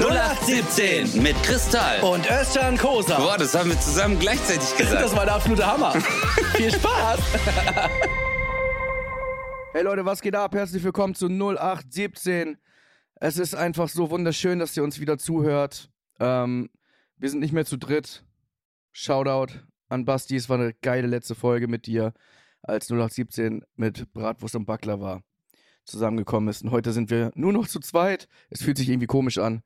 0817 mit Kristall. Und Özcan Kosa. Boah, das haben wir zusammen gleichzeitig gesagt. Das war der absolute Hammer. Viel Spaß. hey Leute, was geht ab? Herzlich willkommen zu 0817. Es ist einfach so wunderschön, dass ihr uns wieder zuhört. Ähm, wir sind nicht mehr zu dritt. Shoutout an Basti. Es war eine geile letzte Folge mit dir, als 0817 mit Bratwurst und Backler war zusammengekommen ist. Und heute sind wir nur noch zu zweit. Es fühlt sich irgendwie komisch an.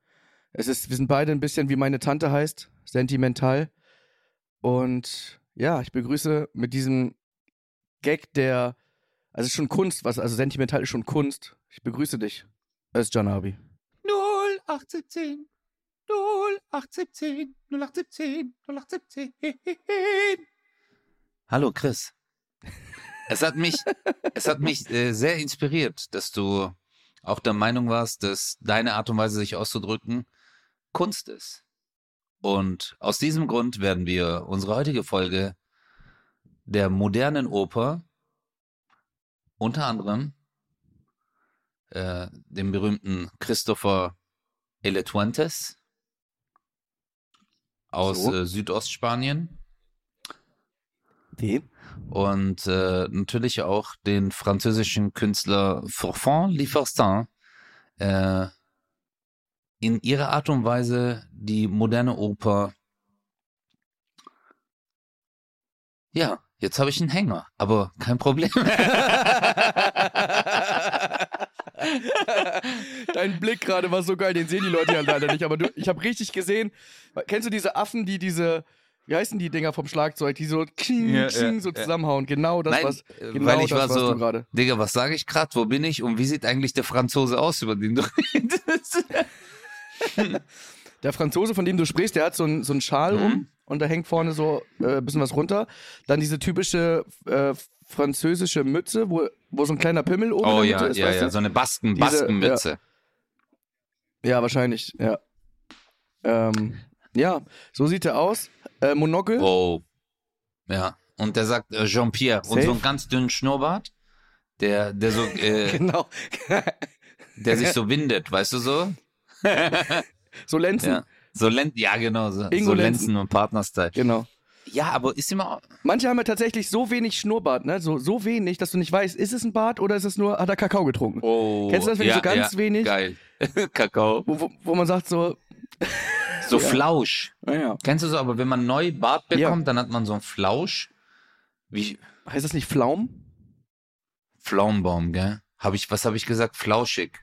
Es ist, wir sind beide ein bisschen wie meine Tante heißt, sentimental. Und ja, ich begrüße mit diesem Gag, der, also es ist schon Kunst, was, also sentimental ist schon Kunst. Ich begrüße dich, Özcan Abi. 0817 0817 0817 0817 Hallo Chris. Es hat mich, es hat mich äh, sehr inspiriert, dass du auch der Meinung warst, dass deine Art und Weise, sich auszudrücken, Kunst ist. Und aus diesem Grund werden wir unsere heutige Folge der modernen Oper unter anderem äh, dem berühmten Christopher Eletuantes aus So. äh, Südostspanien Wie? und äh, natürlich auch den französischen Künstler Forfan Liferstin äh, in ihrer Art und Weise die moderne Oper. Ja, jetzt habe ich einen Hänger, aber kein Problem. Dein Blick gerade war so geil, den sehen die Leute ja leider nicht, aber du, ich habe richtig gesehen, kennst du diese Affen, die diese, wie heißen die Dinger vom Schlagzeug, die so, kling, Ja, kling, ja, so ja. zusammenhauen, genau das, Nein, was, äh, genau weil ich das, war so, du gerade. Digga, was sage ich gerade? Wo bin ich? Und wie sieht eigentlich der Franzose aus, über den du redest? Der Franzose, von dem du sprichst, der hat so einen so einen Schal Mhm. um und da hängt vorne so äh, ein bisschen was runter. Dann diese typische äh, französische Mütze, wo, wo so ein kleiner Pimmel oben Oh ja, ist, ja, weißt ja, du? so eine Basken, Baskenmütze. Ja, wahrscheinlich, ja. Ähm, ja, so sieht er aus. Äh, Monokel. Wow. Ja. Und der sagt äh, Jean-Pierre und so einen ganz dünnen Schnurrbart, der, der so, äh, Genau. der sich so windet, weißt du so? so Lenzen. Ja. So Len ja, genau, so, Ingo so Lenzen. Lenzen und Partnerstyle. Genau. Ja, aber ist immer, Manche haben ja tatsächlich so wenig Schnurrbart, ne? So, so wenig, dass du nicht weißt, ist es ein Bart oder ist es nur, hat er Kakao getrunken? oh. Kennst du das, wenn ja, so ganz ja, wenig- Geil. Kakao. Wo, wo, wo man sagt so, So Ja. Flausch. naja, Kennst du so, aber wenn man neu Bart Ja. bekommt, dann hat man so einen Flausch. Wie heißt das nicht Pflaum? Pflaumenbaum, gell? Hab ich, was habe ich gesagt? Flauschig.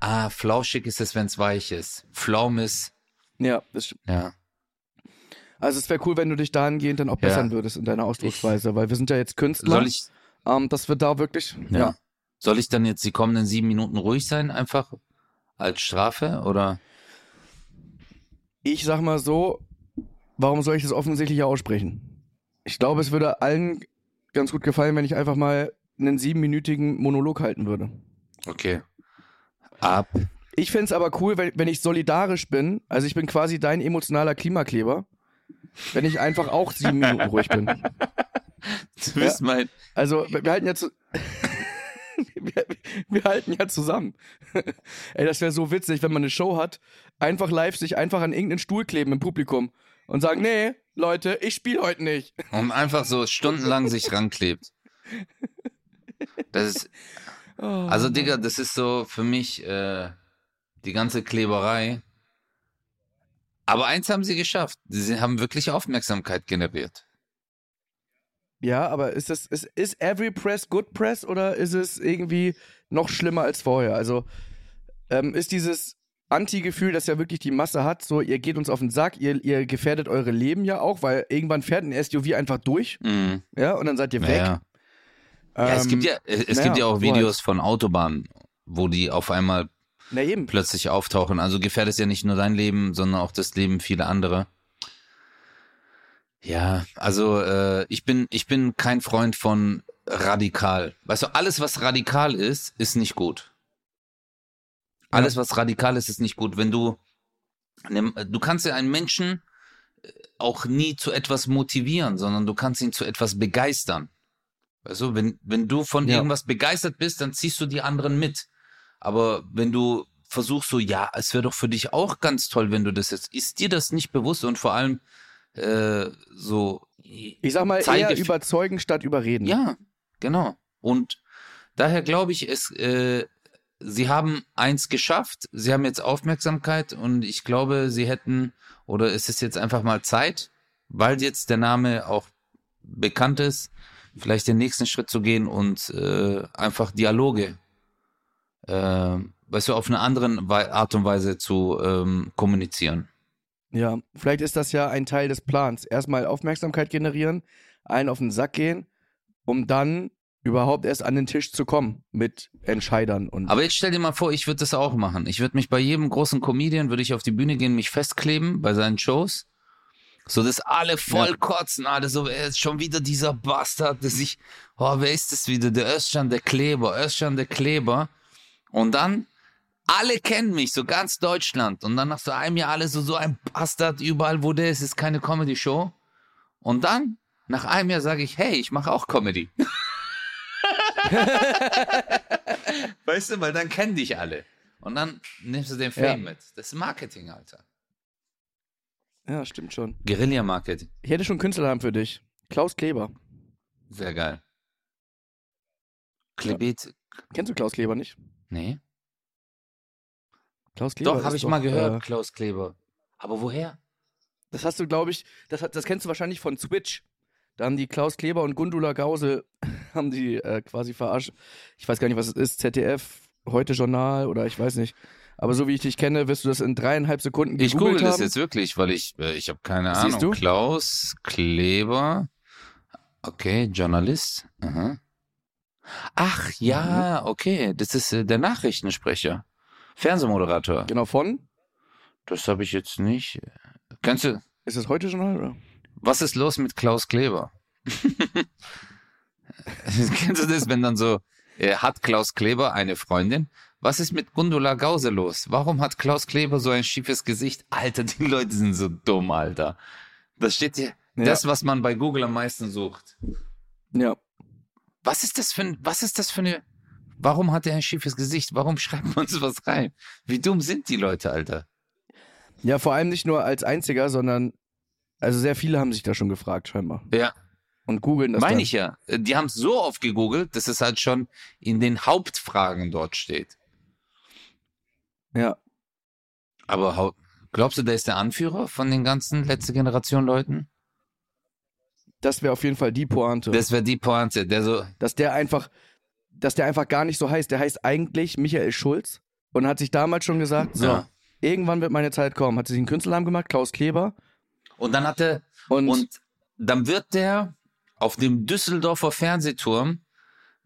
Ah, flauschig ist es, wenn es weich ist. Pflaum ist, Ja, das stimmt. ja. Also es wäre cool, wenn du dich dahingehend dann auch Ja. bessern würdest in deiner Ausdrucksweise, weil wir sind ja jetzt Künstler. Soll ich, ähm, dass wir da wirklich, ja. ja. Soll ich dann jetzt die kommenden sieben Minuten ruhig sein, einfach als Strafe? Oder? Ich sag mal so, warum soll ich das offensichtlich aussprechen? Ich glaube, es würde allen ganz gut gefallen, wenn ich einfach mal einen siebenminütigen Monolog halten würde. Okay. Ab. Ich find's aber cool, wenn, wenn ich solidarisch bin, also ich bin quasi dein emotionaler Klimakleber, wenn ich einfach auch sieben Minuten ruhig bin. Du bist mein. Also, wir wir halten ja zu. wir, wir halten ja zusammen. Ey, das wäre so witzig, wenn man eine Show hat, einfach live sich einfach an irgendeinen Stuhl kleben im Publikum und sagen, nee, Leute, ich spiele heute nicht. Und einfach so stundenlang sich ranklebt. Das ist, Oh, also Digga, das ist so für mich äh, die ganze Kleberei. Aber eins haben sie geschafft. Sie haben wirklich Aufmerksamkeit generiert. Ja, aber ist das, ist, ist every press good press oder ist es irgendwie noch schlimmer als vorher? Also, ähm, ist dieses Anti-Gefühl, das ja wirklich die Masse hat, so, ihr geht uns auf den Sack, ihr, ihr gefährdet eure Leben ja auch, weil irgendwann fährt ein SUV einfach durch, Mhm. ja, und dann seid ihr weg. Ja, ja. Ja, es Ähm, gibt ja, es naja, gibt ja auch Videos von Autobahnen, wo die auf einmal Na eben. plötzlich auftauchen. Also gefährdet ja nicht nur dein Leben, sondern auch das Leben vieler andere. Ja, also äh, ich bin ich bin kein Freund von radikal. Weißt du, alles was radikal ist, ist nicht gut. Alles was radikal ist, ist nicht gut. Wenn du du kannst ja einen Menschen äh, auch nie zu etwas motivieren, sondern du kannst ihn zu etwas begeistern. Weißt du, wenn wenn du von Ja. irgendwas begeistert bist, dann ziehst du die anderen mit. Aber wenn du versuchst so, ja, es wäre doch für dich auch ganz toll, wenn du das jetzt. Ist dir das nicht bewusst und vor allem äh, so. Ich sag mal, eher überzeugen statt überreden. Ja, genau. Und daher glaube ich, es, äh, sie haben eins geschafft, sie haben jetzt Aufmerksamkeit und ich glaube, sie hätten, oder es ist jetzt einfach mal Zeit, weil jetzt der Name auch bekannt ist, vielleicht den nächsten Schritt zu gehen und äh, einfach Dialoge, äh, weißt du, auf eine andere Art und Weise zu ähm, kommunizieren. Ja, vielleicht ist das ja ein Teil des Plans. Erstmal Aufmerksamkeit generieren, einen auf den Sack gehen, um dann überhaupt erst an den Tisch zu kommen mit Entscheidern und. Aber jetzt stell dir mal vor, ich würde das auch machen. Ich würde mich bei jedem großen Comedian würde ich auf die Bühne gehen, mich festkleben bei seinen Shows. So, dass alle voll ja. kotzen, alle so, er ist schon wieder dieser Bastard, dass ich, oh, wer ist das wieder? Der Özcan, der Kleber, Özcan, der Kleber. Und dann, alle kennen mich, so ganz Deutschland. Und dann nach so einem Jahr alle so, so ein Bastard, überall wo der ist, ist keine Comedy-Show. Und dann, nach einem Jahr sage ich, hey, ich mache auch Comedy. weißt du, weil dann kennen dich alle. Und dann nimmst du den Fame ja. mit. Das ist Marketing, Alter. Ja, stimmt schon. Guerilla-Marketing. Ich hätte schon einen Künstlernamen für dich. Klaus Kleber. Sehr geil. Klebet. Ja. Kennst du Klaus Kleber nicht? Nee. Klaus Kleber. Doch, habe ich doch, mal gehört, äh, Klaus Kleber. Aber woher? Das hast du, glaube ich, das, das kennst du wahrscheinlich von Switch. Da haben die Klaus Kleber und Gundula Gause haben die äh, quasi verarscht. Ich weiß gar nicht, was es ist. ZDF, heute Journal oder ich weiß nicht. Aber so wie ich dich kenne, wirst du das in dreieinhalb Sekunden Ich google das jetzt wirklich, weil ich, äh, ich habe keine Siehst Ahnung. Du? Klaus Kleber. Okay, Journalist. Aha. Ach ja, mhm. okay. Das ist äh, der Nachrichtensprecher. Fernsehmoderator. Genau, von? Das habe ich jetzt nicht. Kennst du? Ist das heute Journal oder? Was ist los mit Klaus Kleber? Kennst du das, wenn dann so, äh, hat Klaus Kleber eine Freundin? Was ist mit Gundula Gause los? Warum hat Klaus Kleber so ein schiefes Gesicht? Alter, die Leute sind so dumm, Alter. Das steht hier, ja. das, was man bei Google am meisten sucht. Ja. Was ist das für ein, was ist das für eine, warum hat er ein schiefes Gesicht? Warum schreibt man sowas rein? Wie dumm sind die Leute, Alter? Ja, vor allem nicht nur als einziger, sondern also sehr viele haben sich da schon gefragt, scheinbar. Ja. Und googeln das. Meine ich ja. Die haben es so oft gegoogelt, dass es halt schon in den Hauptfragen dort steht. Ja. Aber glaubst du, der ist der Anführer von den ganzen letzte Generation Leuten? Das wäre auf jeden Fall die Pointe. Das wäre die Pointe, der so. Dass der einfach, dass der einfach gar nicht so heißt. Der heißt eigentlich Michael Schulz und hat sich damals schon gesagt, so, ja. irgendwann wird meine Zeit kommen. Hat sich einen Künstlernamen gemacht, Klaus Kleber. Und dann hat er, und, und dann wird der auf dem Düsseldorfer Fernsehturm,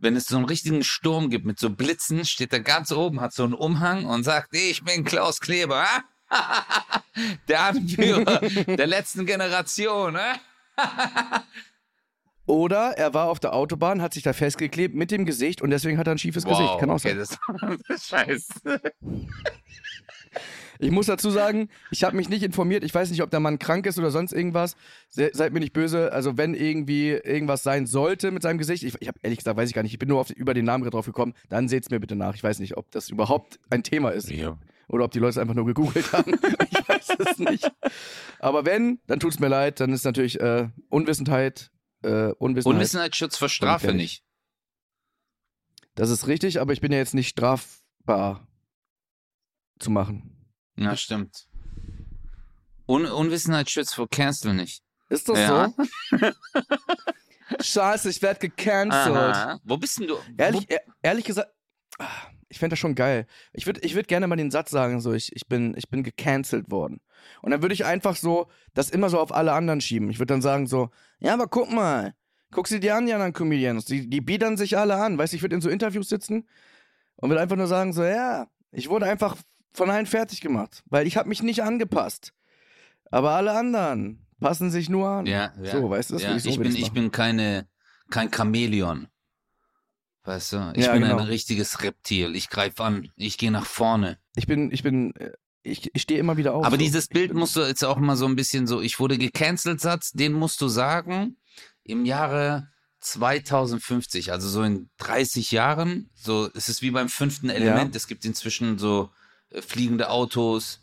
wenn es so einen richtigen Sturm gibt mit so Blitzen, steht er ganz oben, hat so einen Umhang und sagt, ich bin Klaus Kleber. der Anführer der letzten Generation. Oder er war auf der Autobahn, hat sich da festgeklebt mit dem Gesicht und deswegen hat er ein schiefes wow, Gesicht. Kann auch sein. Okay, das, ist scheiße. Ich muss dazu sagen, ich habe mich nicht informiert. Ich weiß nicht, ob der Mann krank ist oder sonst irgendwas. Se seid mir nicht böse. Also wenn irgendwie irgendwas sein sollte mit seinem Gesicht, ich, ich habe ehrlich gesagt, weiß ich gar nicht. Ich bin nur auf, über den Namen drauf gekommen. Dann seht's mir bitte nach. Ich weiß nicht, ob das überhaupt ein Thema ist. Ja. Oder ob die Leute es einfach nur gegoogelt haben. ich weiß es nicht. Aber wenn, dann tut's mir leid. Dann ist natürlich äh, Unwissenheit, äh, Unwissenheit. Unwissenheitsschutz vor Strafe nicht. Das ist richtig, aber ich bin ja jetzt nicht strafbar zu machen. Ja, stimmt. Un Unwissenheit schützt vor Cancel nicht. Ist das ja. so? Scheiße, ich werde gecancelt. Aha. Wo bist denn du? Ehrlich, e ehrlich gesagt, ah, ich fände das schon geil. Ich würde ich würd gerne mal den Satz sagen, so, ich, ich, bin, ich bin gecancelt worden. Und dann würde ich einfach so das immer so auf alle anderen schieben. Ich würde dann sagen so, ja, aber guck mal, guck sie dir an, die anderen Comedians, die, die biedern sich alle an. Weißt du, ich würde in so Interviews sitzen und würde einfach nur sagen so, ja, ich wurde einfach von allen fertig gemacht, weil ich habe mich nicht angepasst. Aber alle anderen passen sich nur an. Ja, ja. So, weißt du, ja, ich, so ich bin ich bin keine kein Chamäleon. Weißt du, ich ja, bin genau. ein richtiges Reptil. Ich greife an, ich gehe nach vorne. Ich bin ich bin ich, ich stehe immer wieder auf. Aber so. dieses Bild musst du jetzt auch mal so ein bisschen so, ich wurde gecancelt Satz, den musst du sagen im Jahre 2050, also so in 30 Jahren, so es ist wie beim fünften Element, ja. es gibt inzwischen so äh, fliegende Autos.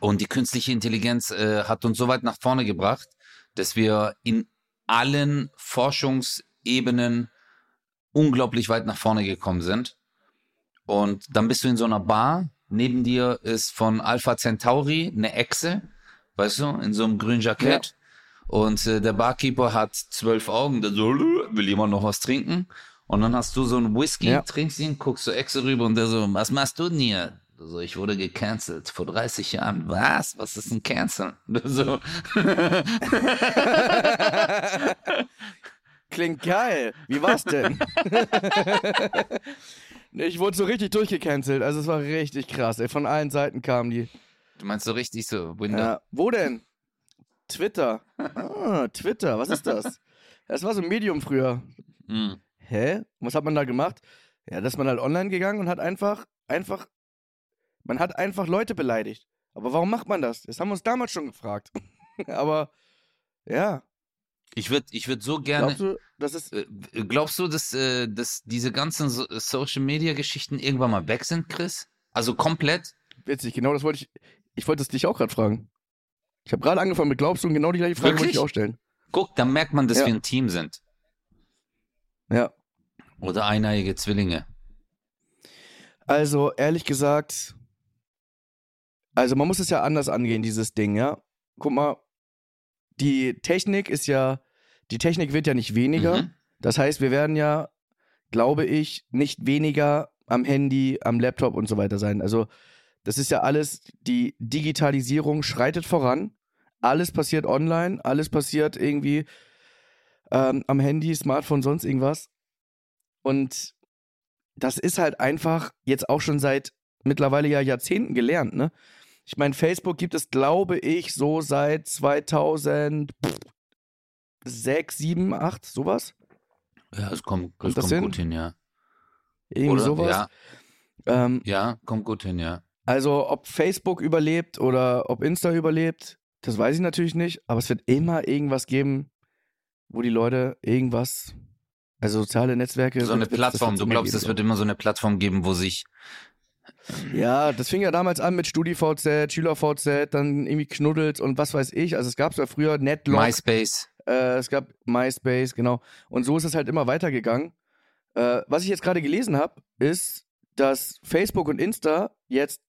Und die künstliche Intelligenz äh, hat uns so weit nach vorne gebracht, dass wir in allen Forschungsebenen unglaublich weit nach vorne gekommen sind. Und dann bist du in so einer Bar. Neben dir ist von Alpha Centauri eine Echse, weißt du, in so einem grünen Jackett. Und äh, der Barkeeper hat zwölf Augen, der so, will jemand noch was trinken? Und dann hast du so einen Whisky, Ja. trinkst ihn, guckst so Echse rüber und der so, was machst du denn hier? So, ich wurde gecancelt vor 30 Jahren. Was? Was ist ein Cancel? So, Klingt geil. Wie war's denn? Ich wurde so richtig durchgecancelt. Also es war richtig krass. Ey. Von allen Seiten kamen die. du meinst so richtig so, Windows. Ja. Wo denn? Twitter. Ah, Twitter. Was ist das? Das war so ein Medium früher. Hm. Hä? Was hat man da gemacht? Ja, dass man halt online gegangen und hat einfach, einfach, man hat einfach Leute beleidigt. Aber warum macht man das? Das haben wir uns damals schon gefragt. Aber ja, Ich würde ich würd so gerne. glaubst du, das ist Äh, Glaubst du, dass, äh, dass diese ganzen so Social Media Geschichten irgendwann mal weg sind, Chris? Also komplett? witzig? Genau das wollte ich, ich wollte es dich auch gerade fragen. Ich habe gerade angefangen mit glaubst du und genau die gleiche Frage wollte ich auch stellen. Guck, dann merkt man, dass Ja. wir ein Team sind. Ja. Oder eineige Zwillinge. Also, ehrlich gesagt, also man muss es ja anders angehen, dieses Ding, ja. Guck mal, die Technik ist ja, die Technik wird ja nicht weniger. Mhm. Das heißt, wir werden ja, glaube ich, nicht weniger am Handy, am Laptop und so weiter sein. Also, das ist ja alles, die Digitalisierung schreitet voran. Alles passiert online, alles passiert irgendwie ähm, am Handy, Smartphone, sonst irgendwas. Und das ist halt einfach jetzt auch schon seit mittlerweile ja Jahrzehnten gelernt, ne? Ich meine, Facebook gibt es, glaube ich, so seit 2006, 7, 8, sowas. Ja, es kommt, Kommt es das kommt hin? gut hin, ja. Irgendwie Oder? sowas. Ja, Ähm, ja, kommt gut hin, ja. also, ob Facebook überlebt oder ob Insta überlebt, das weiß ich natürlich nicht. Aber es wird immer irgendwas geben, wo die Leute irgendwas, also soziale Netzwerke. So eine Plattform. Du glaubst, es wird immer so eine Plattform geben, wo sich Ja, das fing ja damals an mit StudiVZ, SchülerVZ, dann irgendwie Knuddels und was weiß ich. Also es gab ja früher Netlog, MySpace. äh, es gab MySpace, genau. Und so ist es halt immer weitergegangen. Äh, was ich jetzt gerade gelesen habe, ist, dass Facebook und Insta jetzt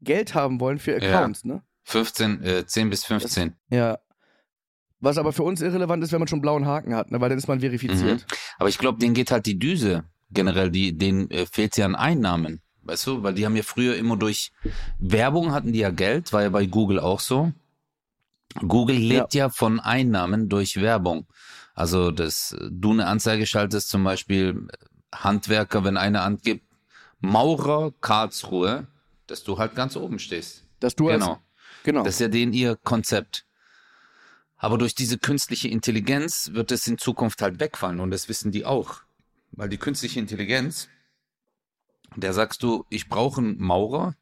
Geld haben wollen für Ja. Accounts, ne? 15, äh, 10 bis 15. Ja. Was aber für uns irrelevant ist, wenn man schon blauen Haken hat, ne? weil dann ist man verifiziert. Aber ich glaube, denen geht halt die Düse generell, die, denen äh, fehlt ja an Einnahmen. Weißt du, weil die haben ja früher immer durch Werbung hatten die ja Geld, war ja bei Google auch so. Google lebt ja, von Einnahmen durch Werbung. Also, dass du eine Anzeige schaltest, zum Beispiel äh, Handwerker, wenn einer angibt, Maurer Karlsruhe, dass du halt ganz oben stehst. Dass du Genau. als, genau. Das ist ja denen ihr Konzept. Aber durch diese künstliche Intelligenz wird es in Zukunft halt wegfallen und das wissen die auch. Weil die künstliche Intelligenz, der sagst du, ich brauche einen Maurer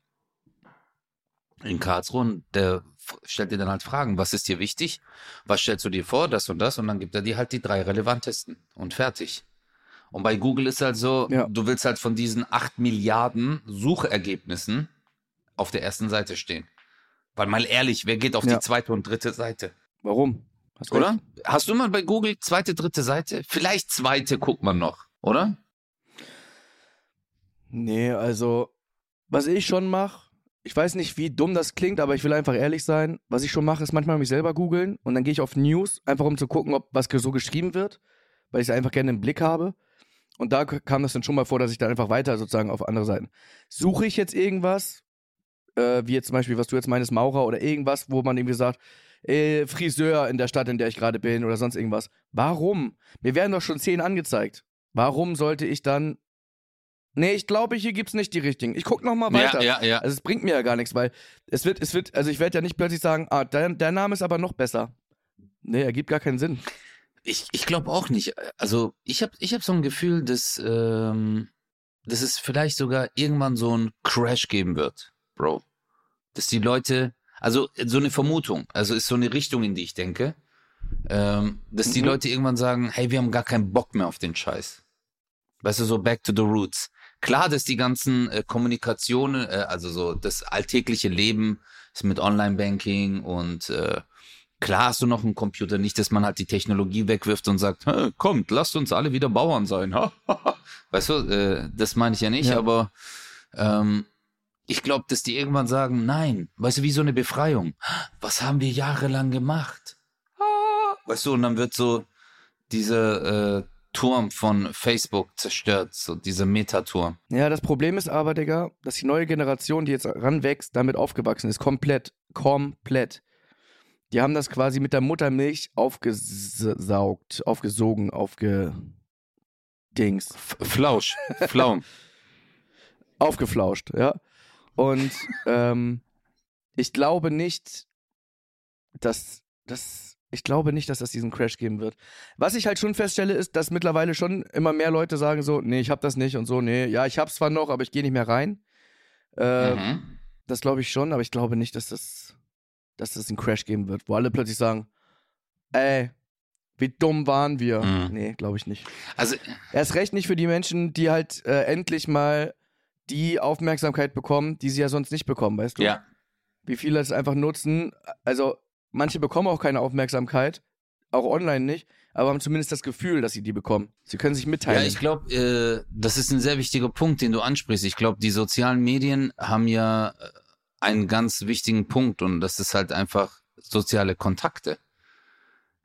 in Karlsruhe und der stellt dir dann halt Fragen, was ist dir wichtig? Was stellst du dir vor, das und das? Und dann gibt er dir halt die drei relevantesten und fertig. Und bei Google ist halt so, Ja. du willst halt von diesen acht Milliarden Suchergebnissen auf der ersten Seite stehen. Weil mal ehrlich, wer geht auf Ja. die zweite und dritte Seite? Warum? Hast Oder? recht. Hast du mal bei Google zweite, dritte Seite? Vielleicht zweite guckt man noch, oder? Nee, also, was ich schon mache, ich weiß nicht, wie dumm das klingt, aber ich will einfach ehrlich sein. Was ich schon mache, ist manchmal mich selber googeln und dann gehe ich auf News, einfach um zu gucken, ob was so geschrieben wird, weil ich es einfach gerne im Blick habe. Und da kam das dann schon mal vor, dass ich dann einfach weiter sozusagen auf andere Seiten. Suche ich jetzt irgendwas, äh, wie jetzt zum Beispiel, was du jetzt meinst, Maurer oder irgendwas, wo man irgendwie sagt, äh, Friseur in der Stadt, in der ich gerade bin oder sonst irgendwas. Warum? Mir werden doch schon zehn angezeigt. Warum sollte ich dann Nee, ich glaube, hier gibt's nicht die richtigen. Ich guck noch mal weiter. Ja, ja, ja. Also es bringt mir ja gar nichts, weil es wird, es wird, also ich werde ja nicht plötzlich sagen, ah, dein, dein Name ist aber noch besser. Nee, ergibt gar keinen Sinn. Ich, ich glaube auch nicht. Also ich habe ich hab so ein Gefühl, dass, ähm, dass es vielleicht sogar irgendwann so einen Crash geben wird, Bro. Dass die Leute, also so eine Vermutung, also ist so eine Richtung, in die ich denke, ähm, dass die Mhm. Leute irgendwann sagen, hey, wir haben gar keinen Bock mehr auf den Scheiß. Weißt du, so back to the roots. Klar, dass die ganzen äh, Kommunikationen, äh, also so das alltägliche Leben ist mit Online-Banking und äh, klar hast du noch einen Computer, nicht, dass man halt die Technologie wegwirft und sagt, "Hä, kommt, lasst uns alle wieder Bauern sein. weißt du, äh, das meine ich ja nicht, Ja. aber ähm, ich glaube, dass die irgendwann sagen, nein, weißt du, wie so eine Befreiung. Was haben wir jahrelang gemacht? Weißt du, und dann wird so dieser äh, Turm von Facebook zerstört, so dieser Metaturm. Ja, das Problem ist aber, Digga, dass die neue Generation, die jetzt ranwächst, damit aufgewachsen ist. Komplett. Komplett. Die haben das quasi mit der Muttermilch aufgesaugt, aufgesogen, aufge. Dings. F Flausch, Flaum. Aufgeflauscht, ja. Und ähm, ich glaube nicht, dass das. Ich glaube nicht, dass das diesen Crash geben wird. Was ich halt schon feststelle, ist, dass mittlerweile schon immer mehr Leute sagen so, nee, ich hab das nicht und so, nee, ja, ich hab's zwar noch, aber ich gehe nicht mehr rein. Äh, Mhm. Das glaube ich schon, aber ich glaube nicht, dass das, dass das einen Crash geben wird, wo alle plötzlich sagen, ey, wie dumm waren wir. Mhm. Nee, glaube ich nicht. Also, Erst recht nicht für die Menschen, die halt äh, endlich mal die Aufmerksamkeit bekommen, die sie ja sonst nicht bekommen, weißt du? ja. Wie viele es einfach nutzen. Also, manche bekommen auch keine Aufmerksamkeit, auch online nicht, aber haben zumindest das Gefühl, dass sie die bekommen. Sie können sich mitteilen. Ja, ich glaube, äh, das ist ein sehr wichtiger Punkt, den du ansprichst. Ich glaube, die sozialen Medien haben ja äh, einen ganz wichtigen Punkt und das ist halt einfach soziale Kontakte.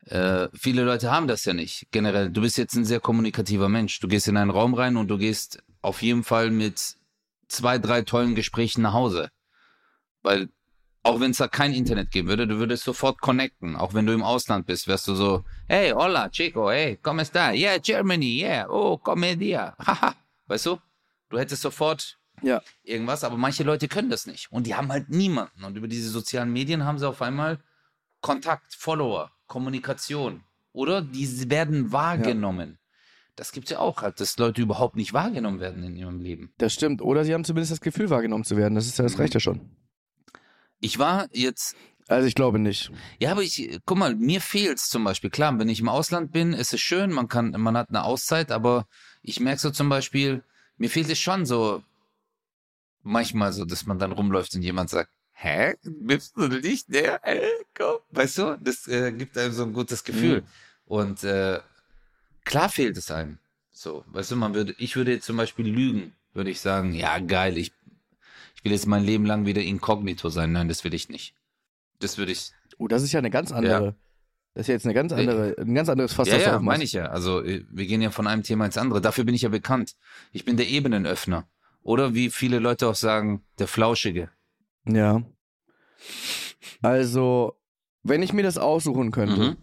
Äh, viele Leute haben das ja nicht. Generell, du bist jetzt ein sehr kommunikativer Mensch. Du gehst in einen Raum rein und du gehst auf jeden Fall mit zwei, drei tollen Gesprächen nach Hause. Weil auch wenn es da kein Internet geben würde, du würdest sofort connecten. Auch wenn du im Ausland bist, wärst du so, hey, hola, chico, hey, ¿cómo está? Yeah, Germany, yeah, oh, Comedia. Haha. Weißt du? Du hättest sofort Ja. irgendwas, aber manche Leute können das nicht. Und die haben halt niemanden. Und über diese sozialen Medien haben sie auf einmal Kontakt, Follower, Kommunikation. Oder die werden wahrgenommen. Das gibt's ja auch halt, dass Leute überhaupt nicht wahrgenommen werden in ihrem Leben. Das stimmt. Oder sie haben zumindest das Gefühl, wahrgenommen zu werden. Das ist ja, das reicht ja schon. Ich war jetzt Also ich glaube nicht. Ja, aber ich, guck mal, mir fehlt's zum Beispiel. Klar, wenn ich im Ausland bin, ist es schön, man kann, man hat eine Auszeit, aber ich merke so zum Beispiel, mir fehlt es schon so manchmal so, dass man dann rumläuft und jemand sagt, hä, bist du nicht der? Äh, komm. Weißt du, das äh, gibt einem so ein gutes Gefühl. Und äh, klar fehlt es einem. So, weißt du, man würde, ich würde jetzt zum Beispiel lügen, würde ich sagen, ja geil, ich, ich will jetzt mein Leben lang wieder inkognito sein. Nein, das will ich nicht. Das würde ich, Oh, das ist ja eine ganz andere. Das ist ja jetzt eine ganz andere, ein ganz anderes Fass, ja, das ja, meine ich ja. Also äh, wir gehen ja von einem Thema ins andere. Dafür bin ich ja bekannt. Ich bin der Ebenenöffner. Oder wie viele Leute auch sagen, der Flauschige. Ja. Also, wenn ich mir das aussuchen könnte, Mhm.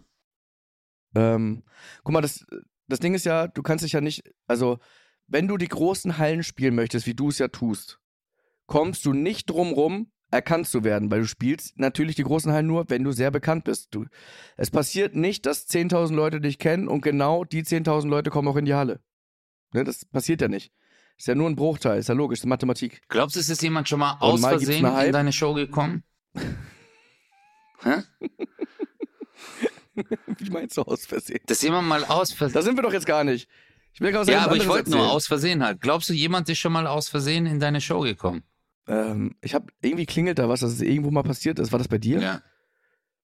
ähm, guck mal, das, das Ding ist ja, du kannst dich ja nicht, also, wenn du die großen Hallen spielen möchtest, wie du es ja tust, kommst du nicht drum rum, erkannt zu werden, weil du spielst natürlich die großen Hallen nur, wenn du sehr bekannt bist. Du, es passiert nicht, dass 10.000 Leute dich kennen und genau die 10.000 Leute kommen auch in die Halle. Ne, das passiert ja nicht. Ist ja nur ein Bruchteil, ist ja logisch, ist Mathematik. Glaubst du, ist jetzt jemand schon mal Und aus mal Versehen in deine Show gekommen? Hä? Wie meinst du aus Versehen? Dass jemand mal aus Versehen. Da sind wir doch jetzt gar nicht. Ich will gerade Ja, was aber ich wollte nur aus Versehen halt. Glaubst du, jemand ist schon mal aus Versehen in deine Show gekommen? Ähm, ich habe irgendwie klingelt da was, dass es irgendwo mal passiert ist. War das bei dir? Ja.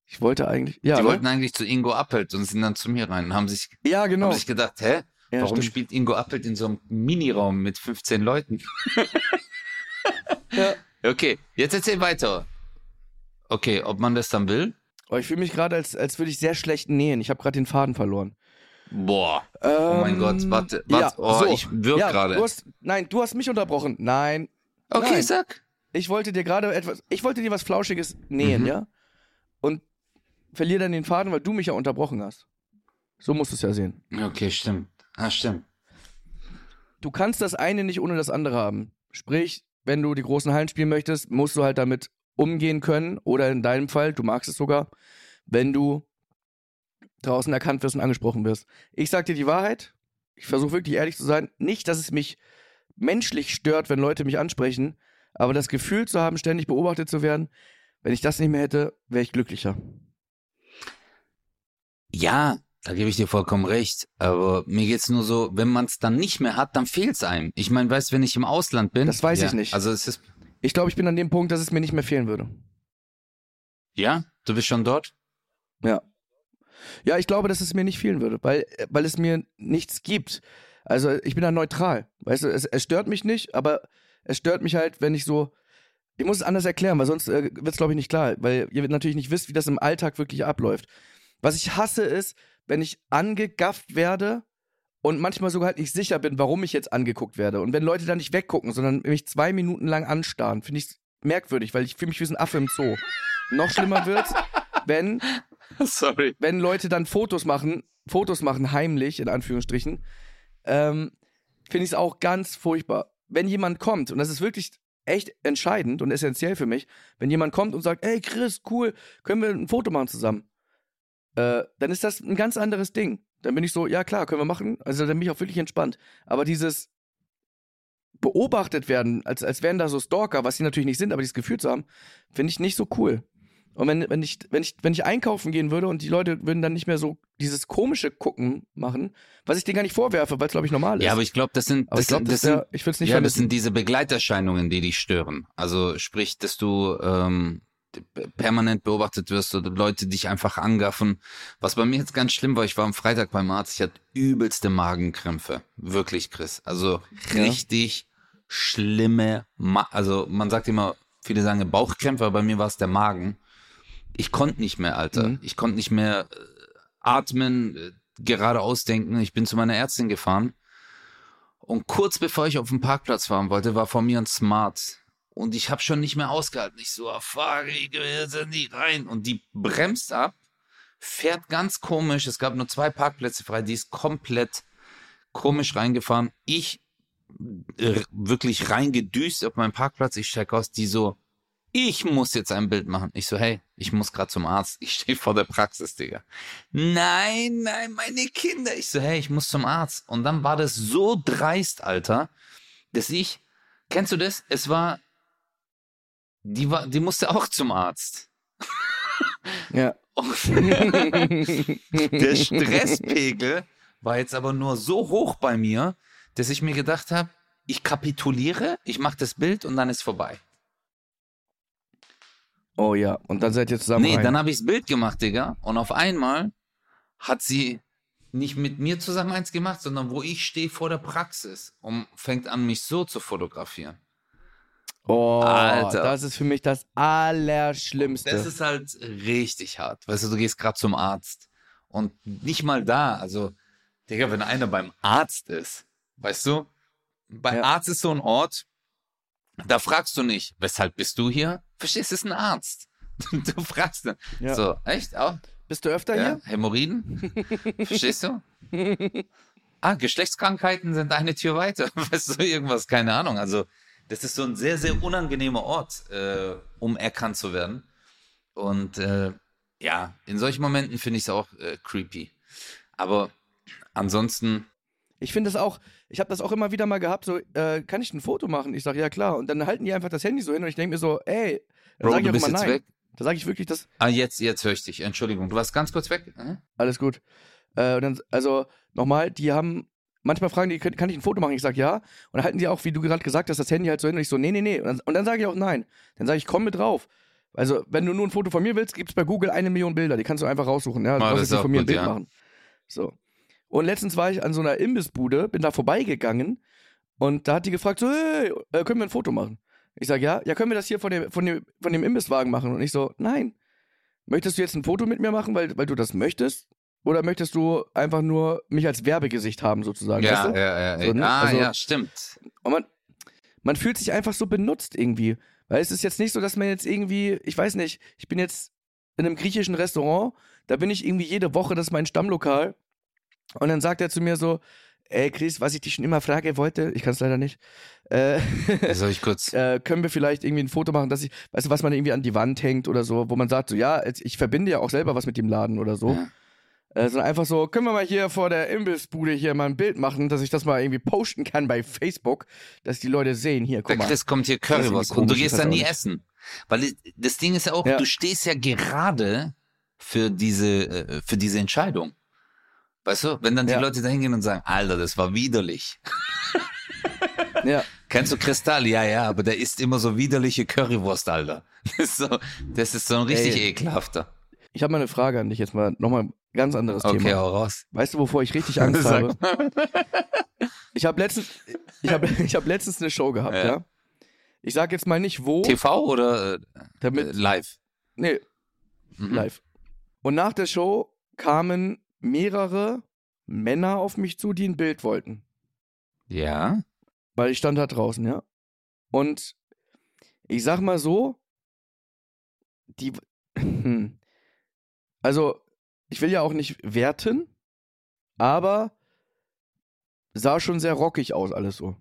Ich wollte eigentlich. Ja, Die ne? wollten eigentlich zu Ingo Appelt und sind dann zu mir rein und haben sich, ja genau. haben sich gedacht, hä? Ja, Warum stimmt. spielt Ingo Appelt in so einem Miniraum mit 15 Leuten? Ja. Okay, jetzt erzähl weiter. Okay, ob man das dann will? Oh, ich fühle mich gerade, als, als würde ich sehr schlecht nähen. Ich habe gerade den Faden verloren. Boah, Ähm, oh mein Gott, warte, warte, ja, oh, so. ich wirk ja, gerade. Nein, du hast mich unterbrochen. Nein. Okay, nein. sag. Ich wollte dir gerade etwas. Ich wollte dir was Flauschiges nähen, Mhm. ja? Und verliere dann den Faden, weil du mich ja unterbrochen hast. So musst du es ja sehen. Okay, stimmt. Ah, stimmt. du kannst das eine nicht ohne das andere haben. Sprich, wenn du die großen Hallen spielen möchtest, musst du halt damit umgehen können. Oder in deinem Fall, du magst es sogar, wenn du draußen erkannt wirst und angesprochen wirst. Ich sag dir die Wahrheit. Ich versuche wirklich ehrlich zu sein. Nicht, dass es mich menschlich stört, wenn Leute mich ansprechen, aber das Gefühl zu haben, ständig beobachtet zu werden, wenn ich das nicht mehr hätte, wäre ich glücklicher. Ja, Da gebe ich dir vollkommen recht. Aber mir geht's nur so, wenn man es dann nicht mehr hat, dann fehlt's einem. Ich meine, weißt wenn ich im Ausland bin. Das weiß ja, ich nicht. Also es ist. Ich glaube, ich bin an dem Punkt, dass es mir nicht mehr fehlen würde. Ja? Du bist schon dort? Ja. Ja, ich glaube, dass es mir nicht fehlen würde, weil, weil es mir nichts gibt. Also ich bin da neutral. Weißt du, es, es stört mich nicht, aber es stört mich halt, wenn ich so. Ich muss es anders erklären, weil sonst äh, wird es, glaube ich, nicht klar, weil ihr natürlich nicht wisst, wie das im Alltag wirklich abläuft. Was ich hasse ist, wenn ich angegafft werde und manchmal sogar halt nicht sicher bin, warum ich jetzt angeguckt werde. Und wenn Leute dann nicht weggucken, sondern mich zwei Minuten lang anstarren, finde ich es merkwürdig, weil ich fühle mich wie ein Affe im Zoo. Noch schlimmer wird's, wenn, Sorry. wenn Leute dann Fotos machen, Fotos machen heimlich, in Anführungsstrichen, ähm, finde ich es auch ganz furchtbar. Wenn jemand kommt, und das ist wirklich echt entscheidend und essentiell für mich, wenn jemand kommt und sagt, ey Chris, cool, können wir ein Foto machen zusammen? Äh, dann ist das ein ganz anderes Ding. Dann bin ich so, ja klar, können wir machen. Also dann bin ich auch wirklich entspannt. Aber dieses beobachtet werden, als, als wären da so Stalker, was sie natürlich nicht sind, aber dieses Gefühl zu haben, finde ich nicht so cool. Und wenn, wenn, ich, wenn, ich, wenn ich einkaufen gehen würde und die Leute würden dann nicht mehr so dieses komische Gucken machen, was ich denen gar nicht vorwerfe, weil es, glaube ich, normal ist. Ja, aber ich glaube, das sind, Aber das, ich glaube, sind, das, das sind, wär- ich würde es nicht ja, das sind diese Begleiterscheinungen, die dich stören. Also sprich, dass du ähm, permanent beobachtet wirst oder Leute dich einfach angaffen. Was bei mir jetzt ganz schlimm war, ich war am Freitag beim Arzt, ich hatte übelste Magenkrämpfe. Wirklich, Chris. Also Ja. richtig schlimme, Ma also man sagt immer, viele sagen Bauchkrämpfe, aber bei mir war es der Magen. Ich konnte nicht mehr, Alter. Mhm. Ich konnte nicht mehr äh, atmen, äh, geradeaus denken. Ich bin zu meiner Ärztin gefahren. Und kurz bevor ich auf den Parkplatz fahren wollte, war vor mir ein Smart. Und ich habe schon nicht mehr ausgehalten. Ich so, ah, fuck, ich will nicht rein. Und die bremst ab, fährt ganz komisch. Es gab nur zwei Parkplätze frei. Die ist komplett komisch reingefahren. Ich äh, wirklich reingedüst auf meinen Parkplatz. Ich steig aus, die so, ich muss jetzt ein Bild machen. Ich so, hey, ich muss gerade zum Arzt. Ich stehe vor der Praxis, Digga. Nein, nein, meine Kinder. Ich so, hey, ich muss zum Arzt. Und dann war das so dreist, Alter, dass ich, kennst du das? Es war, die war, die musste auch zum Arzt. Ja. Der Stresspegel war jetzt aber nur so hoch bei mir, dass ich mir gedacht habe, ich kapituliere, ich mache das Bild und dann ist vorbei. Oh ja, und dann seid ihr zusammen Nee, rein. dann habe ich das Bild gemacht, Digga. Und auf einmal hat sie nicht mit mir zusammen eins gemacht, sondern wo ich stehe vor der Praxis und fängt an, mich so zu fotografieren. oh, Alter. das ist für mich das Allerschlimmste. Das ist halt richtig hart. Weißt du, du gehst gerade zum Arzt und nicht mal da. Also, Digga, wenn einer beim Arzt ist, weißt du, bei Ja. Arzt ist so ein Ort, da fragst du nicht, weshalb bist du hier? Verstehst du, es ist ein Arzt. Du fragst dann. Ja. So, echt? Auch? Bist du öfter Ja, hier? Hämorrhoiden? Verstehst du? Ah, Geschlechtskrankheiten sind eine Tür weiter. Weißt du, irgendwas, keine Ahnung. Also, das ist so ein sehr, sehr unangenehmer Ort, äh, um erkannt zu werden. Und äh, ja, in solchen Momenten finde ich es auch äh, creepy. Aber ansonsten, Ich finde das auch, ich habe das auch immer wieder mal gehabt, so, äh, kann ich ein Foto machen? Ich sage, ja klar. Und dann halten die einfach das Handy so hin und ich denke mir so, ey, dann sage ich auch immer nein. weg. Da sage ich wirklich, das Ah, jetzt, jetzt höre ich dich. Entschuldigung, du warst ganz kurz weg. Äh? alles gut. Äh, und dann, also nochmal, die haben, manchmal fragen die, kann, ich ein Foto machen? Ich sage ja. Und dann halten die auch, wie du gerade gesagt hast, das Handy halt so hin und ich so, nee, nee, nee. Und dann, und dann sage ich auch nein. Dann sage ich, komm mit drauf. Also, wenn du nur ein Foto von mir willst, gibt es bei Google eine Million Bilder. Die kannst du einfach raussuchen. Ja, du brauchst das jetzt ist nicht auch von mir ein Bild ja. machen. So. Und letztens war ich an so einer Imbissbude, bin da vorbeigegangen und da hat die gefragt, so, hey, äh, können wir ein Foto machen? Ich sage, ja, ja, können wir das hier von dem, von dem, von dem Imbisswagen machen? Und ich so, nein. Möchtest du jetzt ein Foto mit mir machen, weil, weil du das möchtest? Oder möchtest du einfach nur mich als Werbegesicht haben, sozusagen? Ja, weißt du? ja, ja, ja. So, ne? Ah, Also- ja, stimmt. Und man, man fühlt sich einfach so benutzt irgendwie. Weil es ist jetzt nicht so, dass man jetzt irgendwie, ich weiß nicht, ich bin jetzt in einem griechischen Restaurant, da bin ich irgendwie jede Woche, das ist mein Stammlokal. Und dann sagt er zu mir so, ey Chris, was ich dich schon immer frage wollte, ich kann es leider nicht, äh, Soll ich kurz. äh, können wir vielleicht irgendwie ein Foto machen, dass ich, weißt du, was man irgendwie an die Wand hängt oder so, wo man sagt so, ja, ich verbinde ja auch selber was mit dem Laden oder so. Ja. Äh, sondern einfach so, können wir mal hier vor der Imbissbude hier mal ein Bild machen, dass ich das mal irgendwie posten kann bei Facebook, dass die Leute sehen, hier, Der guck mal. Chris kommt hier Currywurst und du gehst da nie essen. Weil das Ding ist ja auch, Ja. du stehst ja gerade für diese, äh, für diese Entscheidung. Weißt du, wenn dann die Ja. Leute da hingehen und sagen, Alter, das war widerlich. Ja. Kennst du Kristall? Ja, ja, aber der isst immer so widerliche Currywurst, Alter. Das ist so, das ist so ein richtig Ey. ekelhafter. Ich habe mal eine Frage an dich jetzt mal. Nochmal ein ganz anderes Okay, Thema. hau raus. Weißt du, wovor ich richtig Angst habe? Ich habe letztens, ich hab, ich hab letztens eine Show gehabt, Ja. ja. Ich sag jetzt mal nicht wo, TV oder äh, damit, live? nee, Mhm. live. Und nach der Show kamen mehrere Männer auf mich zu, die ein Bild wollten. Ja. Weil ich stand da draußen, ja. Und ich sag mal so, die, also ich will ja auch nicht werten, aber sah schon sehr rockig aus, alles so.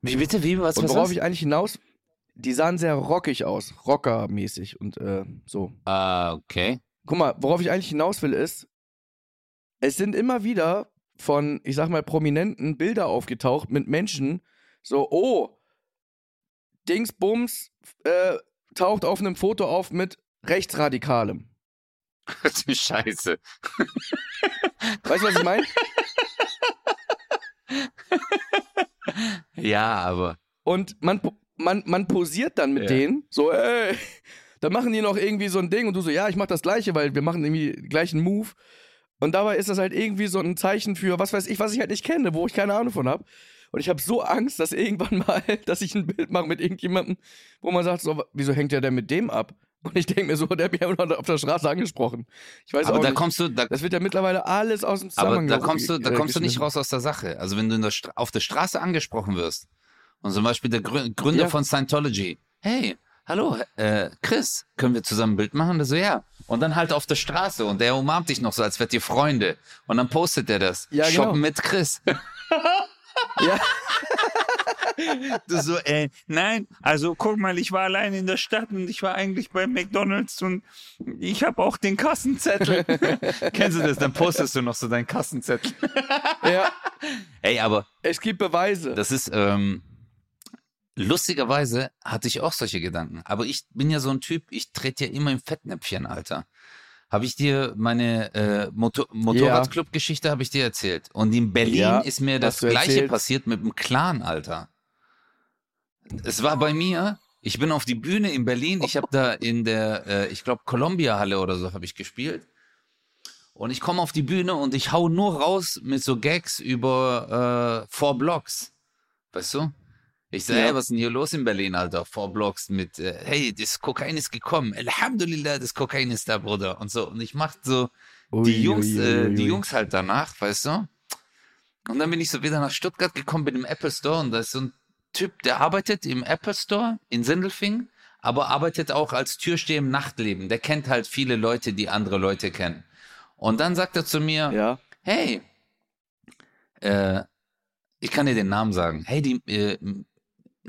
Wie bitte? Wie? Was? Und worauf was? ich eigentlich hinaus, die sahen sehr rockig aus, rockermäßig und äh, so. Ah, okay. Guck mal, worauf ich eigentlich hinaus will, ist, es sind immer wieder von, ich sag mal, Prominenten Bilder aufgetaucht mit Menschen, so, oh, Dingsbums äh, taucht auf einem Foto auf mit Rechtsradikalem. du Scheiße. Weißt du, was ich meine? Ja, aber. Und man, man, man posiert dann mit Ja. denen, so, ey, da machen die noch irgendwie so ein Ding und du so, ja, ich mach das Gleiche, weil wir machen irgendwie den gleichen Move. Und dabei ist das halt irgendwie so ein Zeichen für, was weiß ich, was ich halt nicht kenne, wo ich keine Ahnung von habe. Und ich habe so Angst, dass irgendwann mal, dass ich ein Bild mache mit irgendjemandem, wo man sagt, so, wieso hängt der denn mit dem ab? Und ich denke mir so, der hat mich auf der Straße angesprochen. Ich weiß Aber auch da nicht. kommst du, da, das wird ja mittlerweile alles aus dem aber Zusammenhang da ge- kommst du, da äh, kommst du nicht raus aus der Sache. Also wenn du in der auf der Straße angesprochen wirst und zum Beispiel der Grü Gründer Ja. von Scientology, hey, hallo, äh, Chris, können wir zusammen ein Bild machen? Der so, ja. Und dann halt auf der Straße und der umarmt dich noch so, als wärt ihr Freunde. Und dann postet er das. Ja, genau. Shoppen mit Chris. Ja. Du so, äh, nein, also guck mal, ich war allein in der Stadt und ich war eigentlich bei McDonalds und ich habe auch den Kassenzettel. Kennst du das? Dann postest du noch so deinen Kassenzettel. ja, Ey, aber es gibt Beweise. das ist, ähm, lustigerweise hatte ich auch solche Gedanken. Aber ich bin ja so ein Typ, ich trete ja immer im Fettnäpfchen, Alter. Habe ich dir meine äh, Motor Motorradclub-Geschichte habe ich dir erzählt. Und in Berlin Ja, ist mir das gleiche erzählt. passiert mit dem Clan, Alter. Es war bei mir, ich bin auf die Bühne in Berlin, ich habe da in der, äh, ich glaube, Columbia-Halle oder so habe ich gespielt. Und ich komme auf die Bühne und ich hau nur raus mit so Gags über äh, Four Blocks. Weißt du? Ich sage, Ja. hey, was ist denn hier los in Berlin, Alter? Four Blocks mit, äh, hey, das Kokain ist gekommen. Alhamdulillah, das Kokain ist da, Bruder. Und so. Und ich mach so Ui, die Jungs, ui, äh, ui, die ui. Jungs halt danach, weißt du? Und dann bin ich so wieder nach Stuttgart gekommen mit dem Apple Store und da ist so ein Typ, der arbeitet im Apple Store in Sindelfingen, aber arbeitet auch als Türsteher im Nachtleben. Der kennt halt viele Leute, die andere Leute kennen. Und dann sagt er zu mir, Ja. hey, äh, ich kann dir den Namen sagen. Hey, die, äh,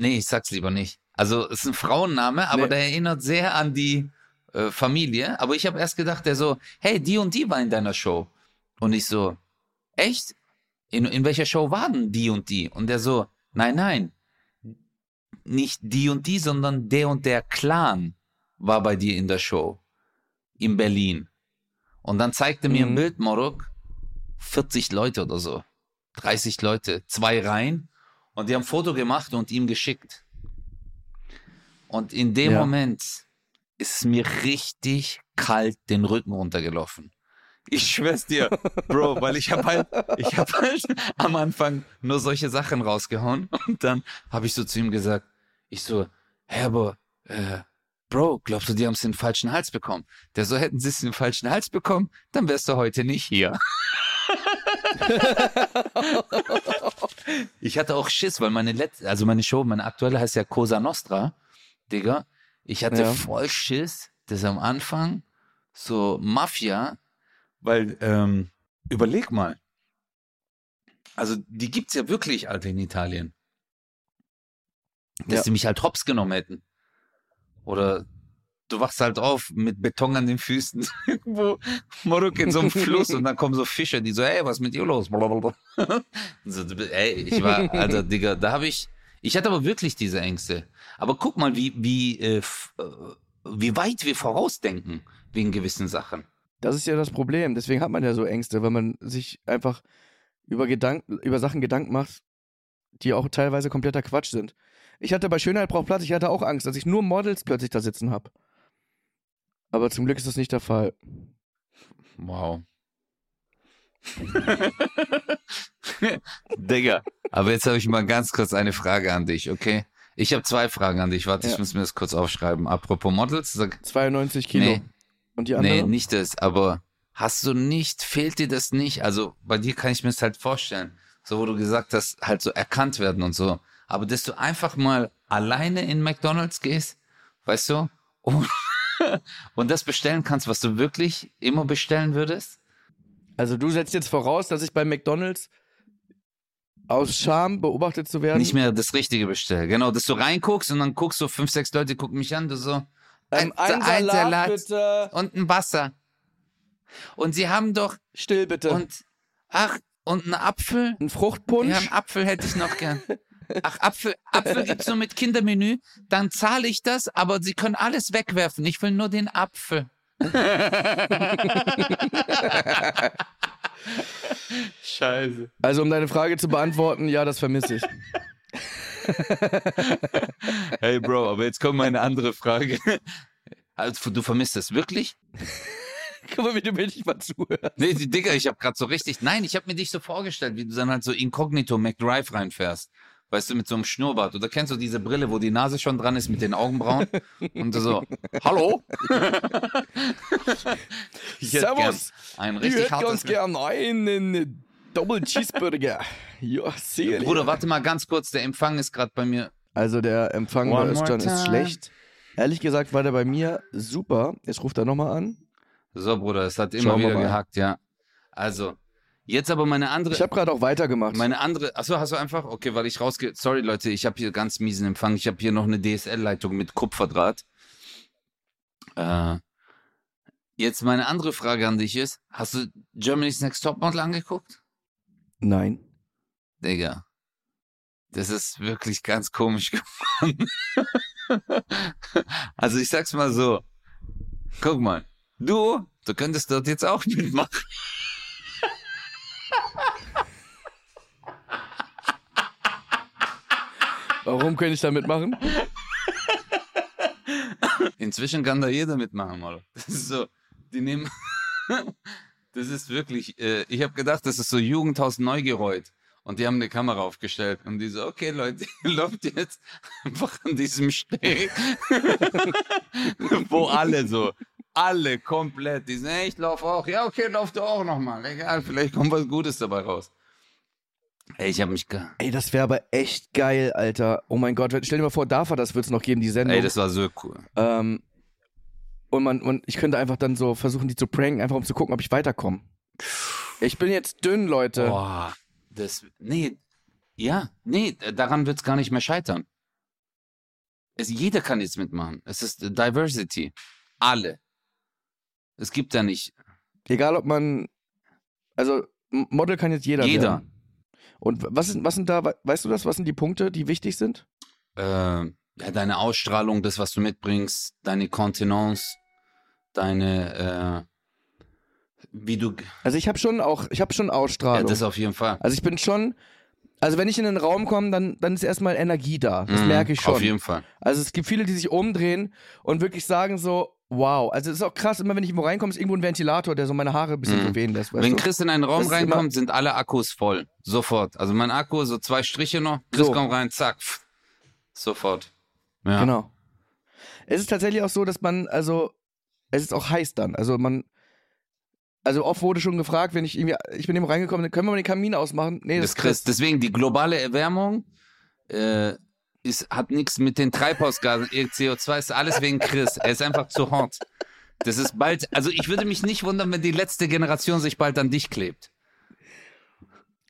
nee, ich sag's lieber nicht. Also es ist ein Frauenname, aber Nee. der erinnert sehr an die äh, Familie. Aber ich habe erst gedacht, der so, hey, die und die war in deiner Show. Und ich so, echt? In, in welcher Show waren die und die? Und der so, nein, nein, nicht die und die, sondern der und der Clan war bei dir in der Show in Berlin. Und dann zeigte mir ein Mhm. Bild, Morok, 40 Leute oder so. 30 Leute, zwei Reihen. Und die haben ein Foto gemacht und ihm geschickt. Und in dem Ja. Moment ist es mir richtig kalt den Rücken runtergelaufen. Ich schwör's dir, Bro, weil ich habe halt, ich habe halt am Anfang nur solche Sachen rausgehauen und dann habe ich so zu ihm gesagt, ich so, hey, aber, äh, Bro, glaubst du, die haben es in den falschen Hals bekommen? Der so, hätten sie es in den falschen Hals bekommen, dann wärst du heute nicht hier. ich hatte auch Schiss, weil meine letzte, also meine Show, meine aktuelle heißt ja Cosa Nostra, Digga. Ich hatte Ja. voll Schiss, dass am Anfang so Mafia, weil, ähm, überleg mal. Also, die gibt's ja wirklich, Alter, in Italien. Dass Ja. die mich halt hops genommen hätten. Oder du wachst halt auf mit Beton an den Füßen, irgendwo Morok in so einem Fluss und dann kommen so Fische, die so, hey, was ist mit dir los? So, ey, ich war, Alter, Digga, da habe ich, ich hatte aber wirklich diese Ängste. Aber guck mal, wie, wie, äh, äh, wie weit wir vorausdenken wegen gewissen Sachen. Das ist ja das Problem. Deswegen hat man ja so Ängste, weil man sich einfach über, Gedanken, über Sachen Gedanken macht, die auch teilweise kompletter Quatsch sind. Ich hatte bei Schönheit braucht Platz, ich hatte auch Angst, dass ich nur Models plötzlich da sitzen habe. Aber zum Glück ist das nicht der Fall. Wow. Digga, aber jetzt habe ich mal ganz kurz eine Frage an dich, okay? Ich habe zwei Fragen an dich. Warte, Ja. ich muss mir das kurz aufschreiben. Apropos Models, sag, 92 Kilo. Nee. Und die nee, andere? nicht das, aber hast du nicht, fehlt dir das nicht? Also bei dir kann ich mir das halt vorstellen, so wo du gesagt hast, halt so erkannt werden und so. Aber dass du einfach mal alleine in McDonalds gehst, weißt du, und, und das bestellen kannst, was du wirklich immer bestellen würdest? Also du setzt jetzt voraus, dass ich bei McDonalds aus Scham beobachtet zu werden. Nicht mehr das Richtige bestellen. Genau, dass du reinguckst und dann guckst du, fünf, sechs Leute gucken mich an, du so, ähm, ein- ein, Salat, Salat. bitte. und ein Wasser. Und sie haben doch, Still bitte. und, ach, und ein Apfel. ein Fruchtpunsch. Ja, einen Apfel hätte ich noch gern. Ach, Apfel, Apfel gibt's nur mit Kindermenü. Dann zahle ich das, aber Sie können alles wegwerfen. Ich will nur den Apfel. Scheiße. Also um deine Frage zu beantworten, ja, das vermisse ich. Hey Bro, aber jetzt kommt meine andere Frage. Also, du vermisst es wirklich? Guck mal, wie du mir nicht mal zuhörst. Nee, die Digga, ich habe gerade so richtig. Nein, ich habe mir dich so vorgestellt, wie du dann halt so inkognito McDrive reinfährst. Weißt du, mit so einem Schnurrbart. Oder kennst du diese Brille, wo die Nase schon dran ist mit den Augenbrauen? Und so, hallo? Ich Servus. Ein Ich richtig hätte ganz hartes. gern einen Double Cheeseburger. ja, sehr Bruder, warte mal ganz kurz, der Empfang ist gerade bei mir. Also der Empfang One bei Özcan ist schlecht. Ehrlich gesagt war der bei mir super. Jetzt ruft er nochmal an. So, Bruder, es hat immer wieder gehackt, ja. Also, jetzt aber meine andere. Ich habe gerade auch weitergemacht. Meine andere, achso, hast du einfach? Okay, weil ich rausgehe. Sorry, Leute, ich habe hier ganz miesen Empfang. Ich habe hier noch eine DSL-Leitung mit Kupferdraht. Äh, jetzt meine andere Frage an dich ist: Hast du Germany's Next Topmodel angeguckt? Nein. Digga. Das ist wirklich ganz komisch geworden. also, ich sag's mal so. Guck mal. Du, du könntest dort jetzt auch mitmachen. Warum könnte ich da mitmachen? Inzwischen kann da jeder mitmachen, Mann. Das ist so, die nehmen, das ist wirklich, äh, ich habe gedacht, das ist so Jugendhaus Neugeräut. Und die haben eine Kamera aufgestellt und die so, okay Leute, ihr läuft jetzt einfach an diesem Steg, wo alle so, alle komplett, die sagen, ich laufe auch, ja okay, lauf du auch nochmal, egal, vielleicht kommt was Gutes dabei raus. Ey, ich habe mich, ge Ey, das wäre aber echt geil, Alter. Oh mein Gott, stell dir mal vor, DAFA, das wird es noch geben, die Sendung. ey, das war so cool. ähm, und, man, und ich könnte einfach dann so versuchen, die zu pranken, einfach um zu gucken, ob ich weiterkomme. Ich bin jetzt dünn, Leute. Boah, das, nee, ja, nee, daran wird's gar nicht mehr scheitern. Es, jeder kann jetzt mitmachen. Es ist Diversity. Alle. Es gibt da nicht Egal, ob man. Also, Model kann jetzt jeder. Jeder. Werden. Und was sind, was sind da, we- weißt du das, was sind die Punkte, die wichtig sind? äh, ja, deine Ausstrahlung, das, was du mitbringst, deine Kontenance, deine, äh, wie du, Also, ich habe schon auch, ich habe schon ja, Ausstrahlung. das auf jeden Fall. also, ich bin schon. Also, wenn ich in den Raum komme, dann, dann ist erstmal Energie da. Das Mhm, merke ich schon. Auf jeden Fall. Also es gibt viele, die sich umdrehen und wirklich sagen so, wow. Also es ist auch krass, immer wenn ich irgendwo reinkomme, ist irgendwo ein Ventilator, der so meine Haare ein bisschen Mhm. wehen lässt. Wenn du? Chris in einen Raum Das reinkommt, sind alle Akkus voll. Sofort. Also mein Akku, so zwei Striche noch. Chris So. kommt rein, zack. pff. Sofort. Ja. Genau. Es ist tatsächlich auch so, dass man, also, es ist auch heiß dann. Also man, also oft wurde schon gefragt, wenn ich irgendwie, ich bin eben reingekommen, können wir mal den Kamin ausmachen? Nee, Das Chris. Deswegen die globale Erwärmung äh, ist, hat nichts mit den Treibhausgasen, eh, CO2 ist alles wegen Chris. Er ist einfach zu hot. Das ist bald, also ich würde mich nicht wundern, wenn die letzte Generation sich bald an dich klebt.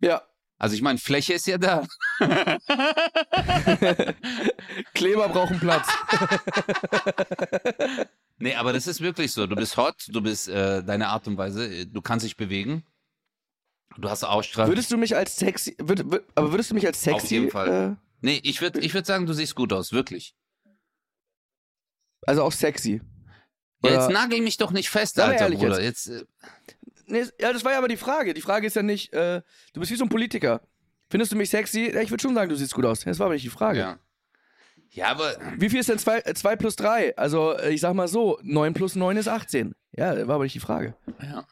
Ja, Also ich meine, Fläche ist ja da. Kleber brauchen Platz. Nee, aber das ist wirklich so. Du bist hot, du bist äh, deine Art und Weise, äh, du kannst dich bewegen. Du hast Ausstrahlung. würdest du mich als sexy, würd, würd, aber würdest du mich als sexy, Auf jeden Fall. Äh, Nee, ich würde ich würd sagen, du siehst gut aus, wirklich. also auch sexy. Ja, jetzt nagel mich doch nicht fest, Alter, ehrlich Bruder. Jetzt. äh, Nee, ja, das war ja aber die Frage. Die Frage ist ja nicht, äh, du bist wie so ein Politiker. Findest du mich sexy? Ja, ich würde schon sagen, du siehst gut aus. Das war aber nicht die Frage. ja. Ja, aber Wie viel ist denn 2 plus 3? Also, äh, ich sag mal so, 9 plus 9 ist 18. Ja, das war aber nicht die Frage. Ja.